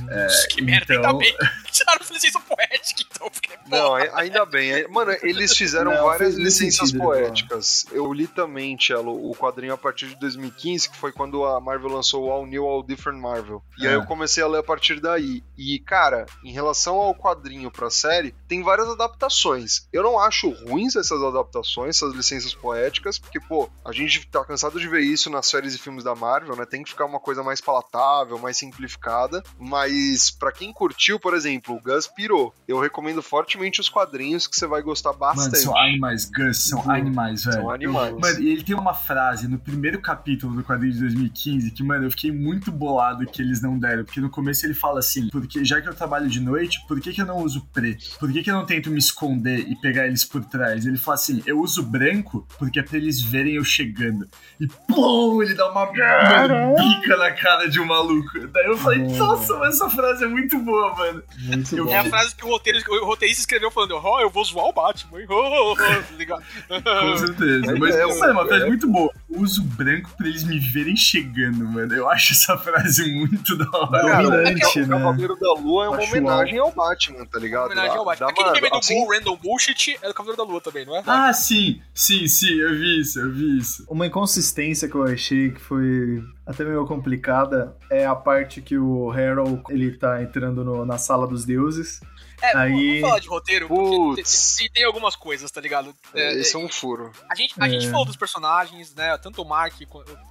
É, que merda, então- ainda bem. Tiraram licença poética, então. Porque, Não, porra. ai- ainda bem. Ai- Mano, eles fizeram Não, várias licenças sentido, poéticas. Eu li também, Cello, o quadrinho a partir de 2015, que foi quando a Marvel lançou o All New, All Different Marvel. E aí É. eu comecei a ler a partir daí. E, cara, em relação ao quadrinho pra série, tem várias adaptações. Eu não acho ruins essas adaptações, essas licenças poéticas, porque, pô, a gente tá cansado de ver isso nas séries e filmes da Marvel, né? Tem que ficar uma coisa mais palatável, mais simplificada. Mas, pra quem curtiu, por exemplo, exemplo, o Gus pirou. Eu recomendo fortemente os quadrinhos que você vai gostar Mano, bastante. são animais, Gus, são Uhum. animais, velho. São animais. Eu- mano, e ele tem uma frase no primeiro capítulo do quadrinho de 2015 que, mano, eu fiquei muito bolado que eles não deram. Porque no começo ele fala assim: porque já que eu trabalho de noite, por que, que eu não uso preto? Por que, que eu não tento me esconder e pegar eles por trás? Ele fala assim: eu uso branco porque é pra eles verem eu chegando. E pum, ele dá uma mano, pica na cara de um maluco. Daí eu falei: nossa, mas essa frase é muito boa, mano. Muito Eu bom. É a frase que o, roteiro, o roteirista escreveu falando, ó, eu vou zoar o Batman, hein? Oh, oh, oh", tá ligado? Com certeza. Mas É, é, mano, é uma frase é. muito boa. Uso branco pra eles me verem chegando, mano. Eu acho essa frase muito da hora. Cara, Dominante, o né? Cavaleiro da Lua é uma Acho homenagem ao Batman, tá ligado? homenagem ao Batman. dá Aquele uma- meme do assim, Bull Random Bullshit é do Cavaleiro da Lua também, não é? Ah, sim, sim, sim, eu vi isso, eu vi isso. Uma inconsistência que eu achei que foi até meio complicada é a parte que o Harold ele tá entrando no- na sala dos deuses. É, Aí- vamos falar de roteiro, porque tem, tem algumas coisas, tá ligado? É, Esse é um furo. A gente, a É. gente falou dos personagens, né? Tanto o Mark,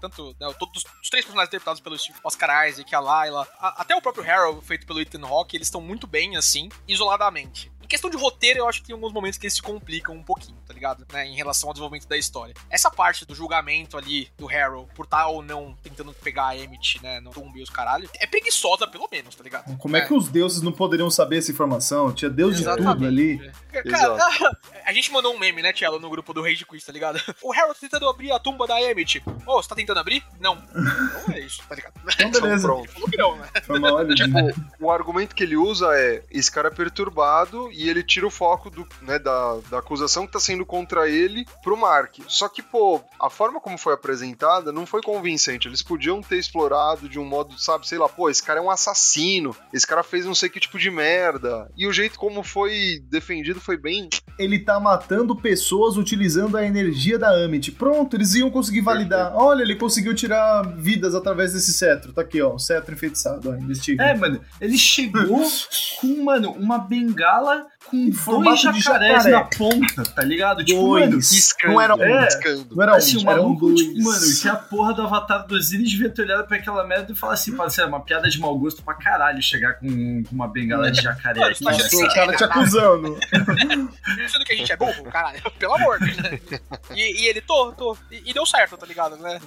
tanto né, todos os três personagens interpretados pelo Oscar Isaac, a Layla, a- até o próprio Harold, feito pelo Ethan Hawke, eles estão muito bem, assim, isoladamente. Questão de roteiro, eu acho que tem alguns momentos que eles se complicam um pouquinho, tá ligado? Né, em relação ao desenvolvimento da história. Essa parte do julgamento ali do Harold, por estar ou não tentando pegar a Emmett, né, no tumbo e os caralho, é preguiçosa, pelo menos, tá ligado? Como é que os deuses não poderiam saber essa informação? Tinha deus de tudo ali. Cara, a gente mandou um meme, né, Tielo, no grupo do Rage Quiz, tá ligado? O Harold tentando abrir a tumba da Emmett. Ô, você tá tentando abrir? Não. Não é isso, tá ligado? Então, beleza. Ele falou que não, né? Foi mal ali. Tipo, o argumento que ele usa é: esse cara é perturbado e ele tira o foco do, né, da, da acusação que tá sendo contra ele pro Mark. Só que, pô, a forma como foi apresentada não foi convincente. Eles podiam ter explorado de um modo, sabe, sei lá, pô, esse cara é um assassino, esse cara fez não sei que tipo de merda. E o jeito como foi defendido foi bem. Ele tá matando pessoas utilizando a energia da Amit. Pronto, eles iam conseguir validar. Olha, ele conseguiu tirar vidas através desse cetro. Tá aqui, ó, um cetro enfeitiçado, ó, investiga. É, mano, ele chegou com, mano, uma bengala com dois jacarés jacaré. na ponta, tá ligado? Tipo, Dois. mano, Piscando, Não era um, é. piscando. Não era assim, um, era um dois. tipo, mano, se a porra do avatar do Osiris devia ter olhado pra aquela merda e falar assim, parceiro, é uma piada de mau gosto pra caralho chegar com, com uma bengala de jacaré Mano, aqui. tá o cara te acusando. Pensando que a gente é burro, caralho. Pelo amor, né? E, e ele, tô, tô. E, e deu certo, tá ligado, né?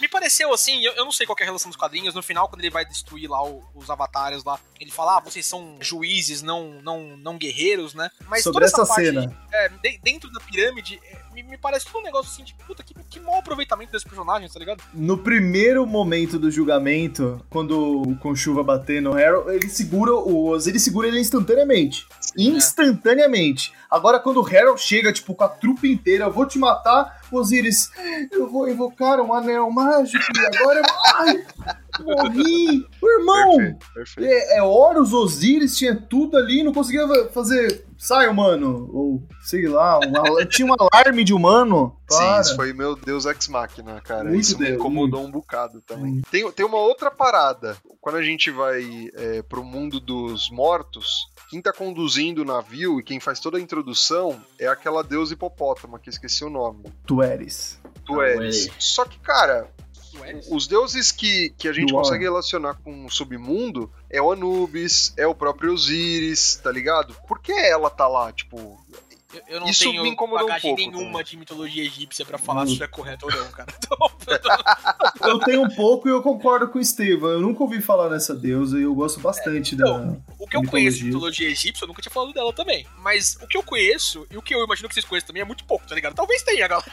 Me pareceu assim, eu, eu não sei qual que é a relação dos quadrinhos. No final, quando ele vai destruir lá o- os avatares lá, ele fala, ah, vocês são juízes, não, não, não guerreiros, né? Mas Sobre toda essa parte, cena. é, de- dentro da pirâmide, é, me, me parece todo um negócio assim, tipo, puta, que, que mau aproveitamento desses personagens, tá ligado? No primeiro momento do julgamento, quando o Khonshu vai bater no Harold, ele segura o Osiris segura ele instantaneamente. Instantaneamente. Agora, quando o Harold chega, tipo, com a trupe inteira, eu vou te matar, Osiris, eu vou invocar um anel mágico e agora eu. Ai, morri! O irmão! Perfeito, perfeito. É, é Horus, Osiris, tinha tudo ali, não conseguia fazer. Sai, humano! Ou sei lá, um al- tinha um alarme de humano. Sim, Para. isso foi meu Deus ex machina, cara. Muito isso me Deus, incomodou um bocado também. Tem, tem uma outra parada. Quando a gente vai é, pro mundo dos mortos, quem tá conduzindo o navio e quem faz toda a introdução é aquela deusa hipopótama, que eu esqueci o nome. Tu eres. Tu Eres. Só que, cara. Os deuses que, que a gente Do ar. consegue relacionar com o submundo é o Anubis, é o próprio Osiris, tá ligado? Por que ela tá lá? Tipo, Eu, eu não Isso tenho me incomodou um bagagem pouco nenhuma também. de mitologia egípcia pra falar Hum. se isso é correto ou não, cara. Então, Eu tenho um pouco e eu concordo com o Estevam. Eu nunca ouvi falar nessa deusa e eu gosto bastante então, da. o que eu Mitologia. conheço de mitologia egípcia, eu nunca tinha falado dela também. Mas o que eu conheço e o que eu imagino que vocês conhecem também é muito pouco, tá ligado? Talvez tenha, galera.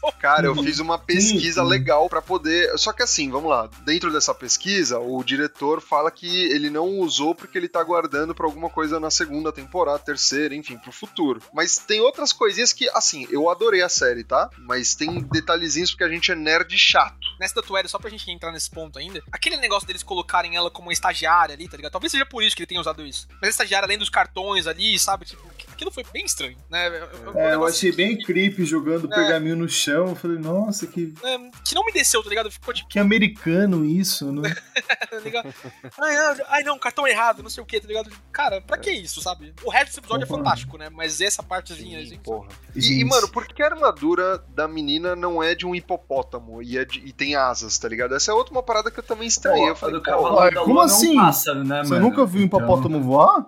Cara, eu fiz uma pesquisa sim. legal pra poder. Só que assim, vamos lá. Dentro dessa pesquisa, o diretor fala que ele não usou porque ele tá guardando pra alguma coisa na segunda temporada, terceira, enfim, pro futuro. Mas tem outras coisinhas que, assim, eu adorei a série, tá? Mas tem detalhezinhos porque a gente é nerd chato. Nessa da Tuéria, só pra gente entrar nesse ponto ainda, aquele negócio deles colocarem ela como uma estagiária ali, tá ligado? Talvez seja por isso que ele tenha usado isso. Mas a estagiária, além dos cartões ali, sabe? Tipo, aquilo foi bem estranho, né? um É, eu achei bem que, creepy jogando É. pergaminho no chão. Eu falei, nossa, que, é, que não me desceu, tá ligado? Ficou tipo, que americano isso, né? tá ligado? Ai, ai, ai, não, cartão errado, não sei o que, tá ligado? Cara, pra que isso, sabe? O resto desse episódio é Concordo. fantástico, né? Mas essa partezinha, Sim, assim, porra. E, Gente. e, mano, por que a armadura da menina não é de um hipopótamo e, é de- e tem tem asas, tá ligado? Essa é outra uma parada que eu também estranhei. Eu falei, do ué, da como Lua assim? é um pássaro, né, Você mano? nunca viu um Então- hipopótamo voar?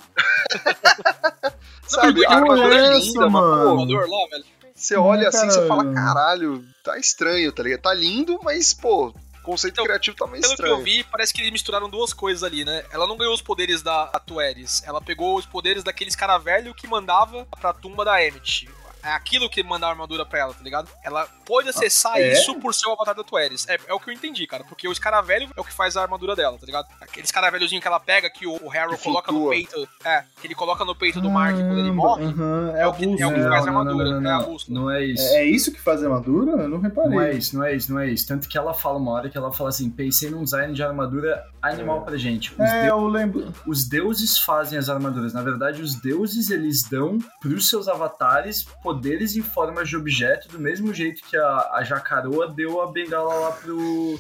sabe, a armadura é linda, mano? pô, lá, velho. você olha assim e você fala, Caralho. tá estranho, tá ligado? Tá lindo, mas, pô, o conceito Então, criativo tá meio Pelo que eu estranho. vi, parece que eles misturaram duas coisas ali, né? Ela não ganhou os poderes da Tueris, ela pegou os poderes daqueles cara velho que mandava pra tumba da Emmet. É aquilo que manda a armadura pra ela, tá ligado? Ela pode acessar é? isso por ser o avatar da Tueris. É, é o que eu entendi, cara. Porque os cara velho é o que faz a armadura dela, tá ligado? Aqueles cara velhozinho que ela pega, que o, o Harrow Que coloca no peito. É, que ele coloca no peito do Mark quando ele morre. Aham, É o que- é o que faz a não, não, armadura, não, não, é a não. é isso. É, é isso que faz a armadura? Eu não reparei. Não é isso, não é isso, não é isso. Tanto que ela fala uma hora que ela fala assim: pensei num design de armadura animal pra gente. Os, É, eu lembro. os deuses fazem as armaduras. Na verdade, os deuses eles dão pros seus avatares poderes em forma de objeto, do mesmo jeito que a, a Jacaroa deu a bengala lá pro.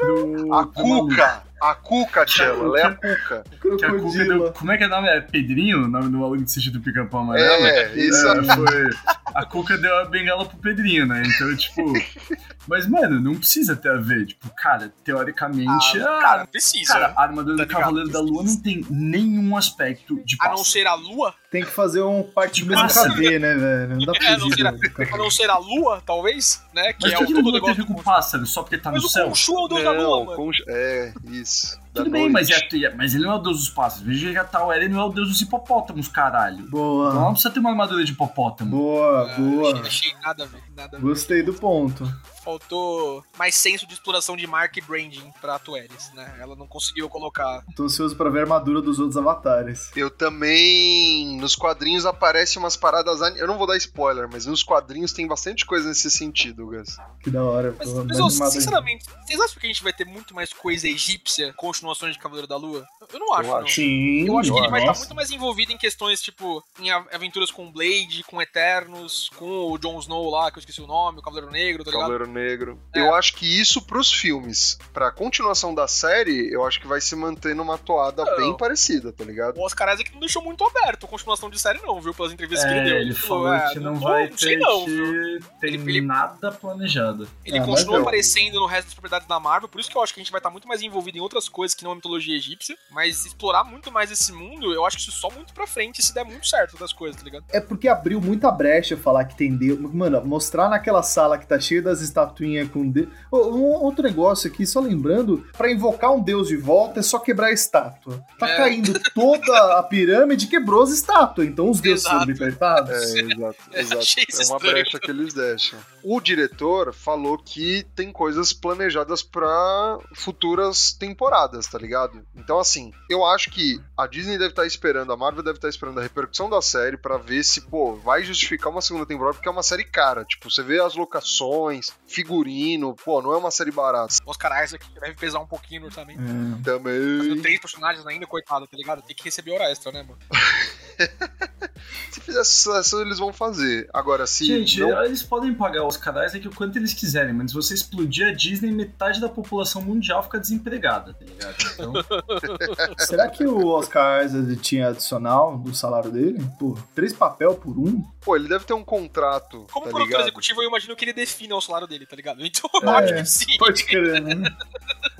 pro A pro maluco. Cuca, a Cuca, Tchela, ela é a Cuca. Que a Cuca deu, como é que é o nome? É Pedrinho? O nome do maluco que assistiu do Pica-Pau Amarelo? É, isso É, foi. A Cuca deu a bengala pro Pedrinho, né? Então, tipo. Mas, mano, não precisa ter a ver. Tipo, cara, teoricamente. Ah, a- cara, não precisa. cara, a armadura Tá do ligado? Cavaleiro da Lua não tem nenhum aspecto de A não ser a lua, Tem que fazer um parte do mesmo. KD, né, velho? Não dá pra É, não será- não ser a lua, talvez, né? Que Mas é o que todo não o negócio com do pássaro só porque tá Mas no o céu? Khonshu é o deus da lua, Não, mano. com... é, isso. Tudo bem, mas, noite. é, mas ele não é o deus dos pássaros. Veja que a tal ele não é o deus dos hipopótamos, caralho. Então Boa. não precisa ter uma armadura de hipopótamo. Boa, Ah, boa. Achei, achei nada ver, nada. Gostei do ponto. Faltou mais senso de exploração de marca e branding pra Tueris, né? Ela não conseguiu colocar. Tô ansioso pra ver a armadura dos outros avatares. Eu também. Nos quadrinhos aparecem umas paradas. Eu não vou dar spoiler, mas nos quadrinhos tem bastante coisa nesse sentido, Gus. Que da hora. Mas, mas eu, sinceramente, vocês acham que a gente vai ter muito mais coisa egípcia, continuações de Cavaleiro da Lua? Eu não acho, Eu não. acho. Sim, Eu acho que ele vai estar nossa. muito mais envolvido em questões, tipo, em aventuras com Blade, com Eternos, com o Jon Snow lá, que eu esqueci o nome, o Cavaleiro Negro, tá ligado? Cavaleiro Negro. É. Eu acho que isso pros filmes, pra continuação da série, eu acho que vai se manter numa toada Não. bem parecida, tá ligado? O Oscar Isaac não deixou muito aberto a continuação de série, não, viu? Pelas entrevistas que ele deu. É, ele falou "Ah, que não tô- vai não sei ter não, viu? tem Ele- ele- nada planejado. Ele mas continua aparecendo no resto das propriedades da Marvel, por isso que eu acho que a gente vai estar muito mais envolvido em outras coisas que não a mitologia egípcia. Mas explorar muito mais esse mundo, eu acho que isso só muito pra frente, se der muito certo das coisas, tá ligado? É porque abriu muita brecha falar que tem Deus. Mano, mostrar naquela sala que tá cheia das estatuinhas com Deus. Um outro negócio aqui, só lembrando, pra invocar um Deus de volta é só quebrar a estátua. Tá É. caindo toda a pirâmide, quebrou as estátuas. Então os deuses foram libertados. É, exato, É, exato. É uma brecha que eles deixam. O diretor falou que tem coisas planejadas pra futuras temporadas, tá ligado? Então, assim, eu acho que a Disney deve estar esperando, a Marvel deve estar esperando a repercussão da série pra ver se, pô, vai justificar uma segunda temporada, porque é uma série cara. Tipo, você vê as locações, figurino, pô, não é uma série barata. O Oscar Isaac deve pesar um pouquinho no orçamento. É. Também. Fazendo três personagens ainda, coitado, tá ligado? Tem que receber hora extra, né, mano? Se fizer sucesso, eles vão fazer. Agora, se Gente, não eles podem pagar os canais aqui o quanto eles quiserem, mas se você explodir a Disney, metade da população mundial fica desempregada, tá ligado? Então, Será que o Oscar Isaac tinha adicional do salário dele? Pô, três papel por um? Pô, ele deve ter um contrato, Como tá produtor ligado? executivo, eu imagino que ele defina o salário dele, tá ligado? Então eu É, acho que sim. Pode crer, né?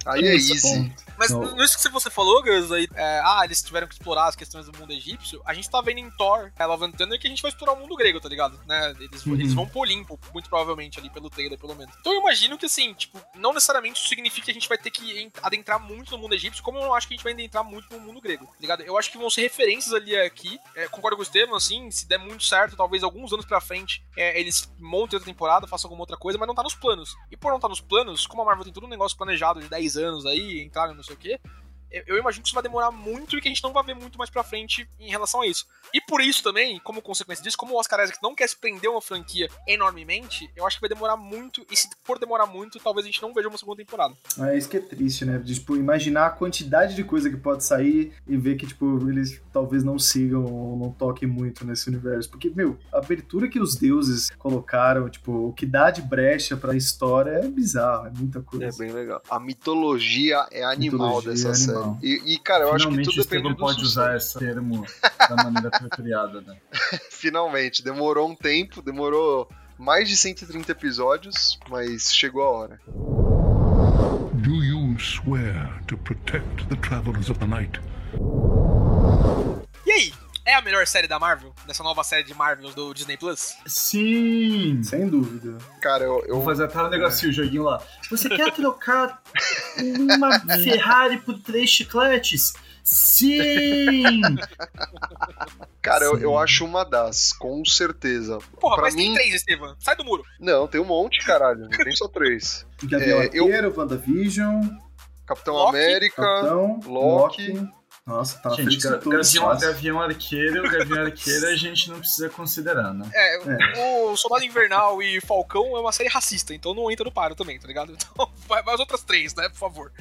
Aí é easy. Mas Não. nisso que você falou, Gus, aí, é, ah, eles tiveram que explorar as questões do mundo egípcio, a gente tá vendo em Thor, and Thunder, que a gente vai explorar o mundo grego, tá ligado? Né? Eles, Uhum. eles vão pro Olimpo, muito provavelmente, ali pelo trailer, pelo menos. Então eu imagino que, assim, tipo, não necessariamente isso significa que a gente vai ter que en- adentrar muito no mundo egípcio, como eu não acho que a gente vai adentrar muito no mundo grego, tá ligado? Eu acho que vão ser referências ali aqui, é, concordo com o Estevam, assim, se der muito certo, talvez alguns anos pra frente, é, eles montem outra temporada, façam alguma outra coisa, mas não tá nos planos. E por não tá nos planos, como a Marvel tem todo um negócio planejado de 10 anos aí, entrar não sei o quê, eu imagino que isso vai demorar muito e que a gente não vai ver muito mais pra frente em relação a isso. E por isso também, como consequência disso, como o Oscar Isaac não quer se prender uma franquia enormemente, eu acho que vai demorar muito, e se for demorar muito, talvez a gente não veja uma segunda temporada. É isso que é triste, né? Tipo, imaginar a quantidade de coisa que pode sair e ver que, tipo, eles talvez não sigam ou não toquem muito nesse universo. Porque, meu, a abertura que os deuses colocaram, tipo, o que dá de brecha pra história é bizarro, é muita coisa. É bem legal. A mitologia é animal Mitologia dessa é série. E, e, cara, eu acho que finalmente tudo o depende Estevam do pode usar esse termo da maneira apropriada, né? Finalmente, demorou um tempo, demorou mais de 130 episódios, mas chegou a hora. you swear to protect the travelers of the night? É melhor série da Marvel? Dessa nova série de Marvel do Disney Plus? Sim! Sem dúvida. Cara, eu, eu Vou fazer até um negocinho, o joguinho lá. Você quer trocar uma Ferrari por três chicletes? Sim! cara, eu, Sim. eu acho uma das, com certeza. Porra, Pra mas tem mim- três, Estevam. Sai do muro. Não, tem um monte, caralho. Não tem só três. Gavião É, eu- Arqueiro, WandaVision, Capitão Loki, América. Capitão, Loki. Loki. Nossa, tá Gente, todos. gavião, gavião arqueiro, gavião arqueiro a gente não precisa considerar, né? É, o Soldado Invernal e Falcão é uma série racista, então não entra no paro também, tá ligado? Então vai, as outras três, né, por favor.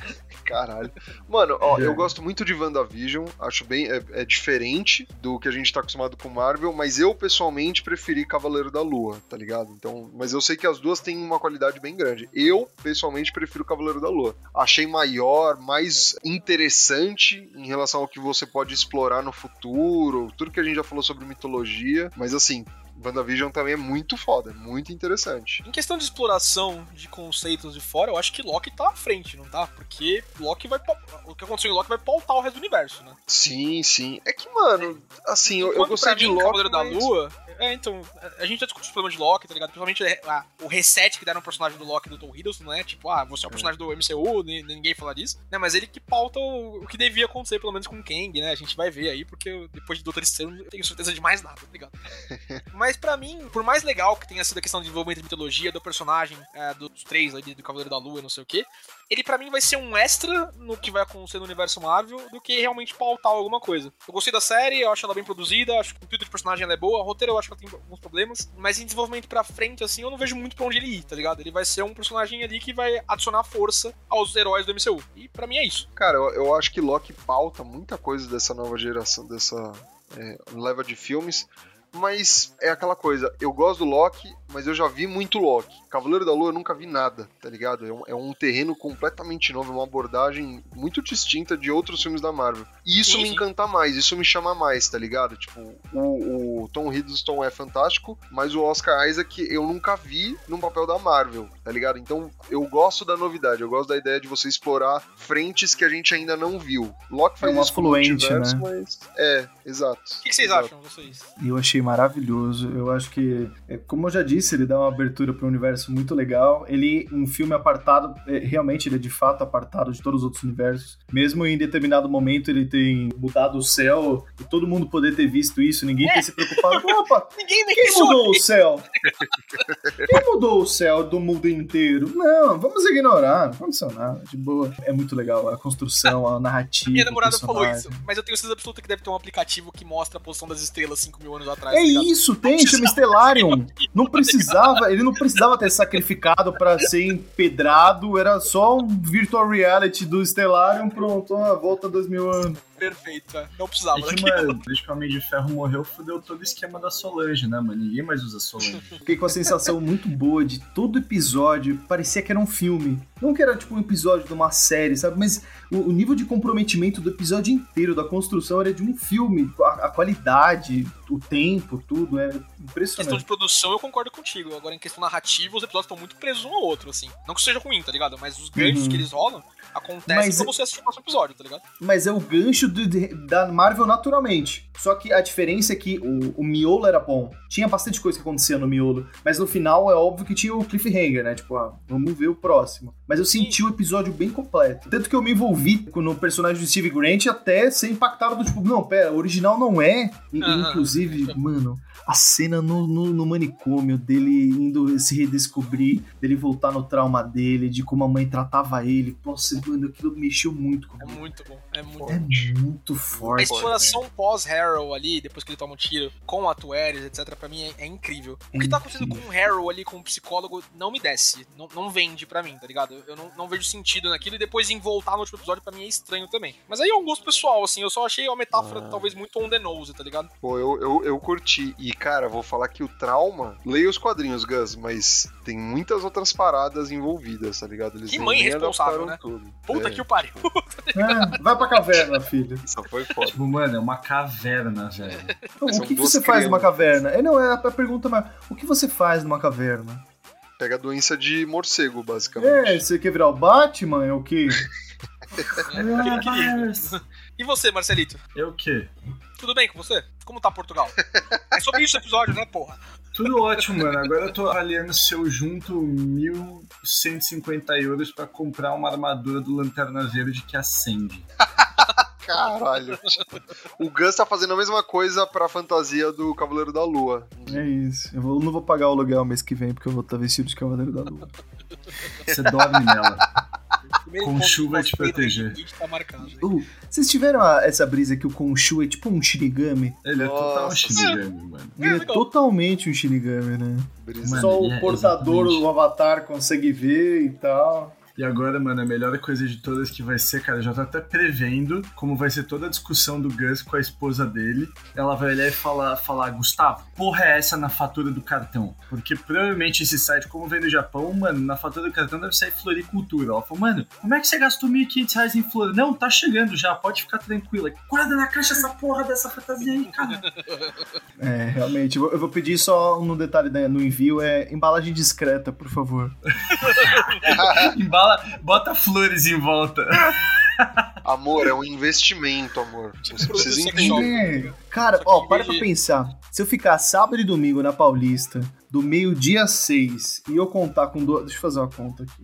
Caralho. Mano, ó, É. eu gosto muito de WandaVision. Acho bem. É, é diferente do que a gente tá acostumado com Marvel, mas eu pessoalmente preferi Cavaleiro da Lua, tá ligado? Então, mas eu sei que as duas têm uma qualidade bem grande. Eu, pessoalmente, prefiro Cavaleiro da Lua. Achei maior, mais interessante em relação ao que você pode explorar no futuro, tudo que a gente já falou sobre mitologia. Mas assim, WandaVision também é muito foda, muito interessante. Em questão de exploração de conceitos de fora, eu acho que Loki tá à frente, não tá? Porque Loki vai. O que aconteceu em Loki vai pautar o resto do universo, né? Sim, sim. É que, mano, assim, eu, eu Enquanto gostei pra de mim, Loki. Cavaleiro da mas- Lua. É, então, a- gente já discutiu os problemas de Loki, tá ligado? Principalmente a- o reset que deram no personagem do Loki do Tom Hiddleston, né? Tipo, ah, você é o personagem do MCU, ni- ninguém fala disso, né? Mas ele que pauta o, o que devia acontecer, pelo menos com o Kang, né? A gente vai ver aí, porque depois de Doutor Estranho eu não tenho certeza de mais nada, tá ligado? Mas pra mim, por mais legal que tenha sido a questão de desenvolvimento de mitologia do personagem, é, dos três ali, do Cavaleiro da Lua e não sei o quê, ele pra mim vai ser um extra no que vai acontecer no universo Marvel do que realmente pautar alguma coisa. Eu gostei da série, eu acho ela bem produzida, acho que o intuito de personagem é boa, o roteiro eu acho que ela tem alguns problemas, mas em desenvolvimento pra frente, assim, eu não vejo muito pra onde ele ir, tá ligado? Ele vai ser um personagem ali que vai adicionar força aos heróis do MCU. E pra mim é isso. Cara, eu, eu acho que Loki pauta muita coisa dessa nova geração, dessa é, leva de filmes. Mas é aquela coisa, eu gosto do Loki, mas eu já vi muito Loki. Cavaleiro da Lua eu nunca vi nada, tá ligado? É um, é um terreno completamente novo, é uma abordagem muito distinta de outros filmes da Marvel. E isso Sim, me encanta mais, isso me chama mais, tá ligado? Tipo, o, o Tom Hiddleston é fantástico, mas o Oscar Isaac eu nunca vi num papel da Marvel, tá ligado? Então eu gosto da novidade, eu gosto da ideia de você explorar frentes que a gente ainda não viu. Loki faz É um isso afluente, né? mas é, exato. O que, que vocês exato. acham, vocês? Eu achei maravilhoso. Eu acho que, é, como eu já disse, ele dá uma abertura para um universo muito legal. Ele, um filme apartado, é, realmente ele é de fato apartado de todos os outros universos. Mesmo em determinado momento ele tem mudado o céu e todo mundo poder ter visto isso, ninguém ter se preocupado. Opa, Ninguém quem mudou o céu? Quem mudou o céu do mundo inteiro? Não, vamos ignorar, não aconteceu nada, de boa. É muito legal a construção, a narrativa. Minha namorada falou isso, mas eu tenho certeza absoluta que deve ter um aplicativo que mostra a posição das estrelas 5 mil anos atrás. É tá ligado? isso, tem, chama Stellarium. Não precisava, ele não precisava ter sacrificado pra ser empedrado, era só um virtual reality do Stellarium, pronto, volta dois mil anos. Perfeito, é. não precisava É que, daquilo. mano, desde que o Homem de Ferro morreu, fudeu todo o esquema da Solange, né, mano? Ninguém mais usa Solange. Fiquei com a sensação muito boa de todo episódio, parecia que era um filme. Não que era tipo um episódio de uma série, sabe? Mas o, o nível de comprometimento do episódio inteiro, da construção, era de um filme. A, a qualidade, o tempo, tudo, é questão impressionante. de produção, eu concordo contigo. Agora, em questão narrativa, os episódios estão muito presos um ao outro, assim. Não que seja ruim, tá ligado? Mas os ganchos Uhum. que eles rolam acontecem Mas- pra você assistir o próximo episódio, tá ligado? mas é o gancho do- de- da Marvel naturalmente. Só que a diferença é que o, o miolo era bom. Tinha bastante coisa que acontecia no miolo. Mas no final é óbvio que tinha o cliffhanger, né? Tipo, ah, vamos ver o próximo. Mas eu senti o episódio bem completo. Tanto que eu me envolvi no personagem do Steve Grant até ser impactado do tipo, não, pera, o original não é. Inclusive, mano, a cena no, no, no manicômio dele indo se redescobrir, dele voltar no trauma dele, de como a mãe tratava ele. Nossa, mano, aquilo mexeu muito É comigo. muito bom. É muito É bom. muito A forte. exploração pós-Harrow ali, depois que ele toma um tiro, com a Tueres, etc., pra mim é, é incrível. O que tá acontecendo com o Harrow ali, com o psicólogo, não me desce. Não, não vende pra mim, tá ligado? Eu não, não vejo sentido naquilo e depois em voltar no último episódio, pra mim é estranho também. Mas aí é um gosto pessoal, assim. Eu só achei uma metáfora talvez muito on the nose, tá ligado? Pô, eu, eu, eu curti. E, cara, vou falar que o trauma. Leia os quadrinhos, Gus, mas tem muitas outras paradas envolvidas, tá ligado? Eles Que mãe responsável, né? Tudo. Puta É, que o pariu. É, vai pra caverna, filho. Isso foi foda. Tipo, mano, é uma caverna, velho. Então, o que, que você faz numa crianças. caverna? É, não, é a pergunta, mas o que você faz numa caverna? Pega a doença de morcego, basicamente. É, você quer virar o Batman? É o quê? Coronavirus. E você, Marcelito? É o quê? Tudo bem com você? Como tá Portugal? É sobre isso o episódio, né, porra? Tudo ótimo, mano. Agora eu tô avaliando se eu junto 1.150 euros pra comprar uma armadura do Lanterna Verde que acende. Caralho. o Gus tá fazendo a mesma coisa pra fantasia do Cavaleiro da Lua. É isso. Eu vou- não vou pagar o aluguel mês que vem porque eu vou estar vestido de Cavaleiro da Lua. Você dorme nela. Com chuva te do proteger. Tá marcado? Uh, vocês tiveram a- essa brisa que o Khonshu é tipo um Shinigami? Ele é total Nossa. Shinigami, mano. Ele é legal. totalmente um Shinigami, né? Mano, Só o é, portador, exatamente. o avatar consegue ver e tal. E agora, mano, a melhor coisa de todas que vai ser, cara, eu já tô até prevendo como vai ser toda a discussão do Gus com a esposa dele. Ela vai olhar e falar, falar Gustavo, porra é essa na fatura do cartão? Porque provavelmente esse site, como vem do Japão, mano, na fatura do cartão deve sair floricultura. Ela falou, mano, como é que você gastou 1.500 reais em flor? Não, tá chegando já, pode ficar tranquila. Guarda na caixa essa porra dessa fantasia aí, cara. É, realmente. Eu vou- pedir só no detalhe né, no envio, é embalagem discreta, por favor. Embala, bota flores em volta. Amor, é um investimento, amor. Você precisa entender. É. Cara, ó, para pra pensar. Se eu ficar sábado e domingo na Paulista, do meio-dia 6, e eu contar com duas. Deixa eu fazer uma conta aqui.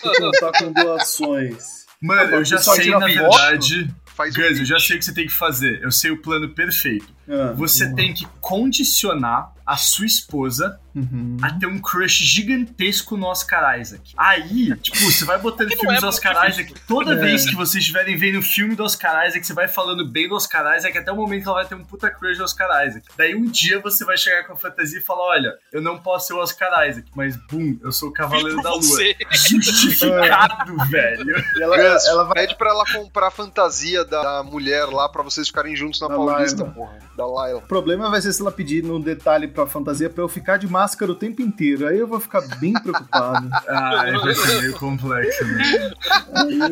Se eu contar com doações. Mano, eu já Só sei, na foto? verdade. Faz um eu já sei o que você tem que fazer. Eu sei o plano perfeito. Ah, Você tem que condicionar a sua esposa. Uhum. a ter um crush gigantesco no Oscar Isaac. Aí, tipo, você vai botando filmes é do Oscar. Isaac. Toda É. vez que vocês estiverem vendo o filme do Oscar Isaac, você vai falando bem do Oscar Isaac até o momento que ela vai ter um puta crush no Oscar Isaac. Daí um dia você vai chegar com a fantasia e falar: Olha, eu não posso ser o Oscar Isaac, mas bum, eu sou o Cavaleiro da Lua. Você. Justificado, velho. E ela, Gus, ela vai. Pede pra ela comprar a fantasia da, mulher lá pra vocês ficarem juntos na Da Paulista, Laila. porra. Da Laila. O problema vai ser se ela pedir no detalhe pra fantasia pra eu ficar de máscara o tempo inteiro. Aí eu vou ficar bem preocupado. Ah, vai ser meio complexo, né? Aí,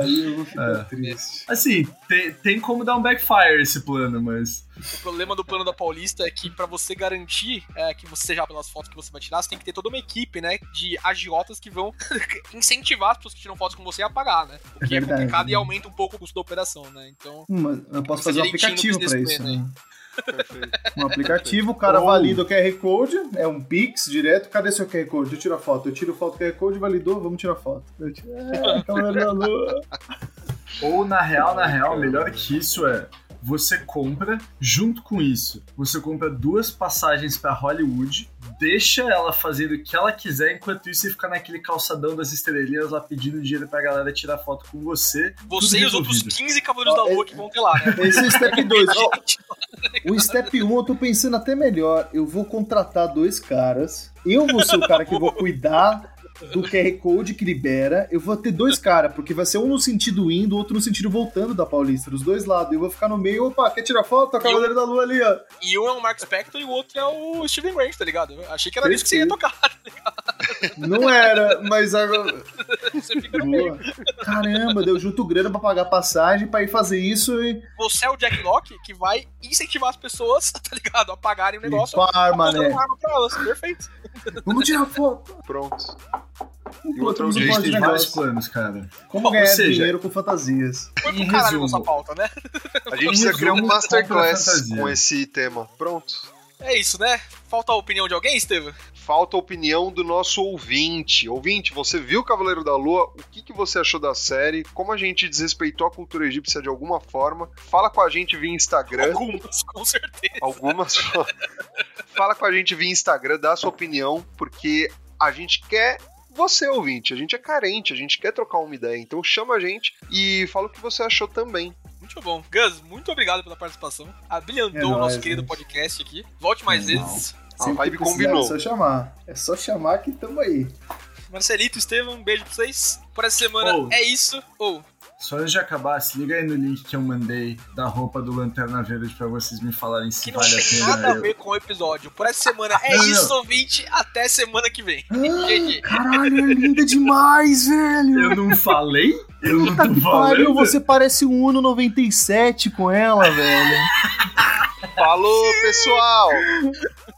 aí eu vou ficar É. triste. Assim, tem, tem como dar um backfire esse plano, mas. O problema do plano da Paulista é que pra você garantir é, que você já pelas fotos que você vai tirar, você tem que ter toda uma equipe, né, de agiotas que vão incentivar as pessoas que tiram fotos com você a pagar, né? O que é, É complicado né? e aumenta um pouco o custo da operação, né? Então, Hum, mas eu posso fazer um aplicativo pra business isso. Né? Um aplicativo, o cara Ou- valida o QR Code, é um Pix direto. Cadê seu QR Code? Eu tiro a foto. Eu tiro foto do QR Code, validou, vamos tirar foto. Eu tiro... É, da Lua. Ou na real, na real, melhor que isso é. Você compra, junto com isso, você compra duas passagens pra Hollywood, deixa ela fazer o que ela quiser, enquanto isso você fica naquele calçadão das estrelinhas lá pedindo dinheiro pra galera tirar foto com você. você e os outros resolvido. 15 Cavaleiros Ó, da Lua é- que vão ter lá, né? Esse é o step 2. o step 1 um, eu tô pensando até melhor. Eu vou contratar dois caras. Eu vou ser o cara que vou cuidar do QR Code que libera. Eu vou ter dois caras, porque vai ser um no sentido indo, outro no sentido voltando da Paulista, dos dois lados. Eu vou ficar no meio, opa, quer tirar foto? Tá o Cavaleiro da Lua ali, ó. E um é o Mark Spector e o outro é o Steven Grant, tá ligado? Eu achei que era nisso que você ia tocar. Não era, mas agora. Você fica. Boa. Caramba, deu junto grana pra pagar passagem pra ir fazer isso e. Você é o Jack Locke que vai incentivar as pessoas, tá ligado? A pagarem o negócio. A arma, né? arma pra elas. Perfeito. Vamos tirar foto. Pronto. E outro plano A de gente plano de tem vários planos, cara. Como ganhar seja, dinheiro com fantasias. Foi pro Em caralho resumo. nossa pauta, né? A gente precisa criar um masterclass com esse tema. Pronto. É isso, né? Falta a opinião de alguém, Estevam? Falta a opinião do nosso ouvinte. Ouvinte, você viu Cavaleiro da Lua? O que, que você achou da série? Como a gente desrespeitou a cultura egípcia de alguma forma? Fala com a gente via Instagram. Algumas, com certeza. Algumas. Fala com a gente via Instagram, dá a sua opinião, porque a gente quer você, ouvinte. A gente é carente, a gente quer trocar uma ideia. Então chama a gente e fala o que você achou também. Muito bom. Gus, muito obrigado pela participação. Abrilhantou É o nosso querido gente. podcast aqui. Volte mais É vezes. A Sempre vibe que precisar, combinou. É só chamar. É só chamar que tamo aí. Marcelito, Estevam, um beijo pra vocês. Por essa semana Oh. é isso. Ou, Só antes de acabar, se liga aí no link que eu mandei da roupa do Lanterna Verde pra vocês me falarem se que não vale a tem pena. nada a eu- ver com o episódio. Por essa semana é Não, não. isso, ouvinte. Até semana que vem. GG. Caralho, é linda demais, velho. Eu não falei? Eu não Puta tô que pariu, falando? você parece um Uno 97 com ela, velho. Falou, pessoal!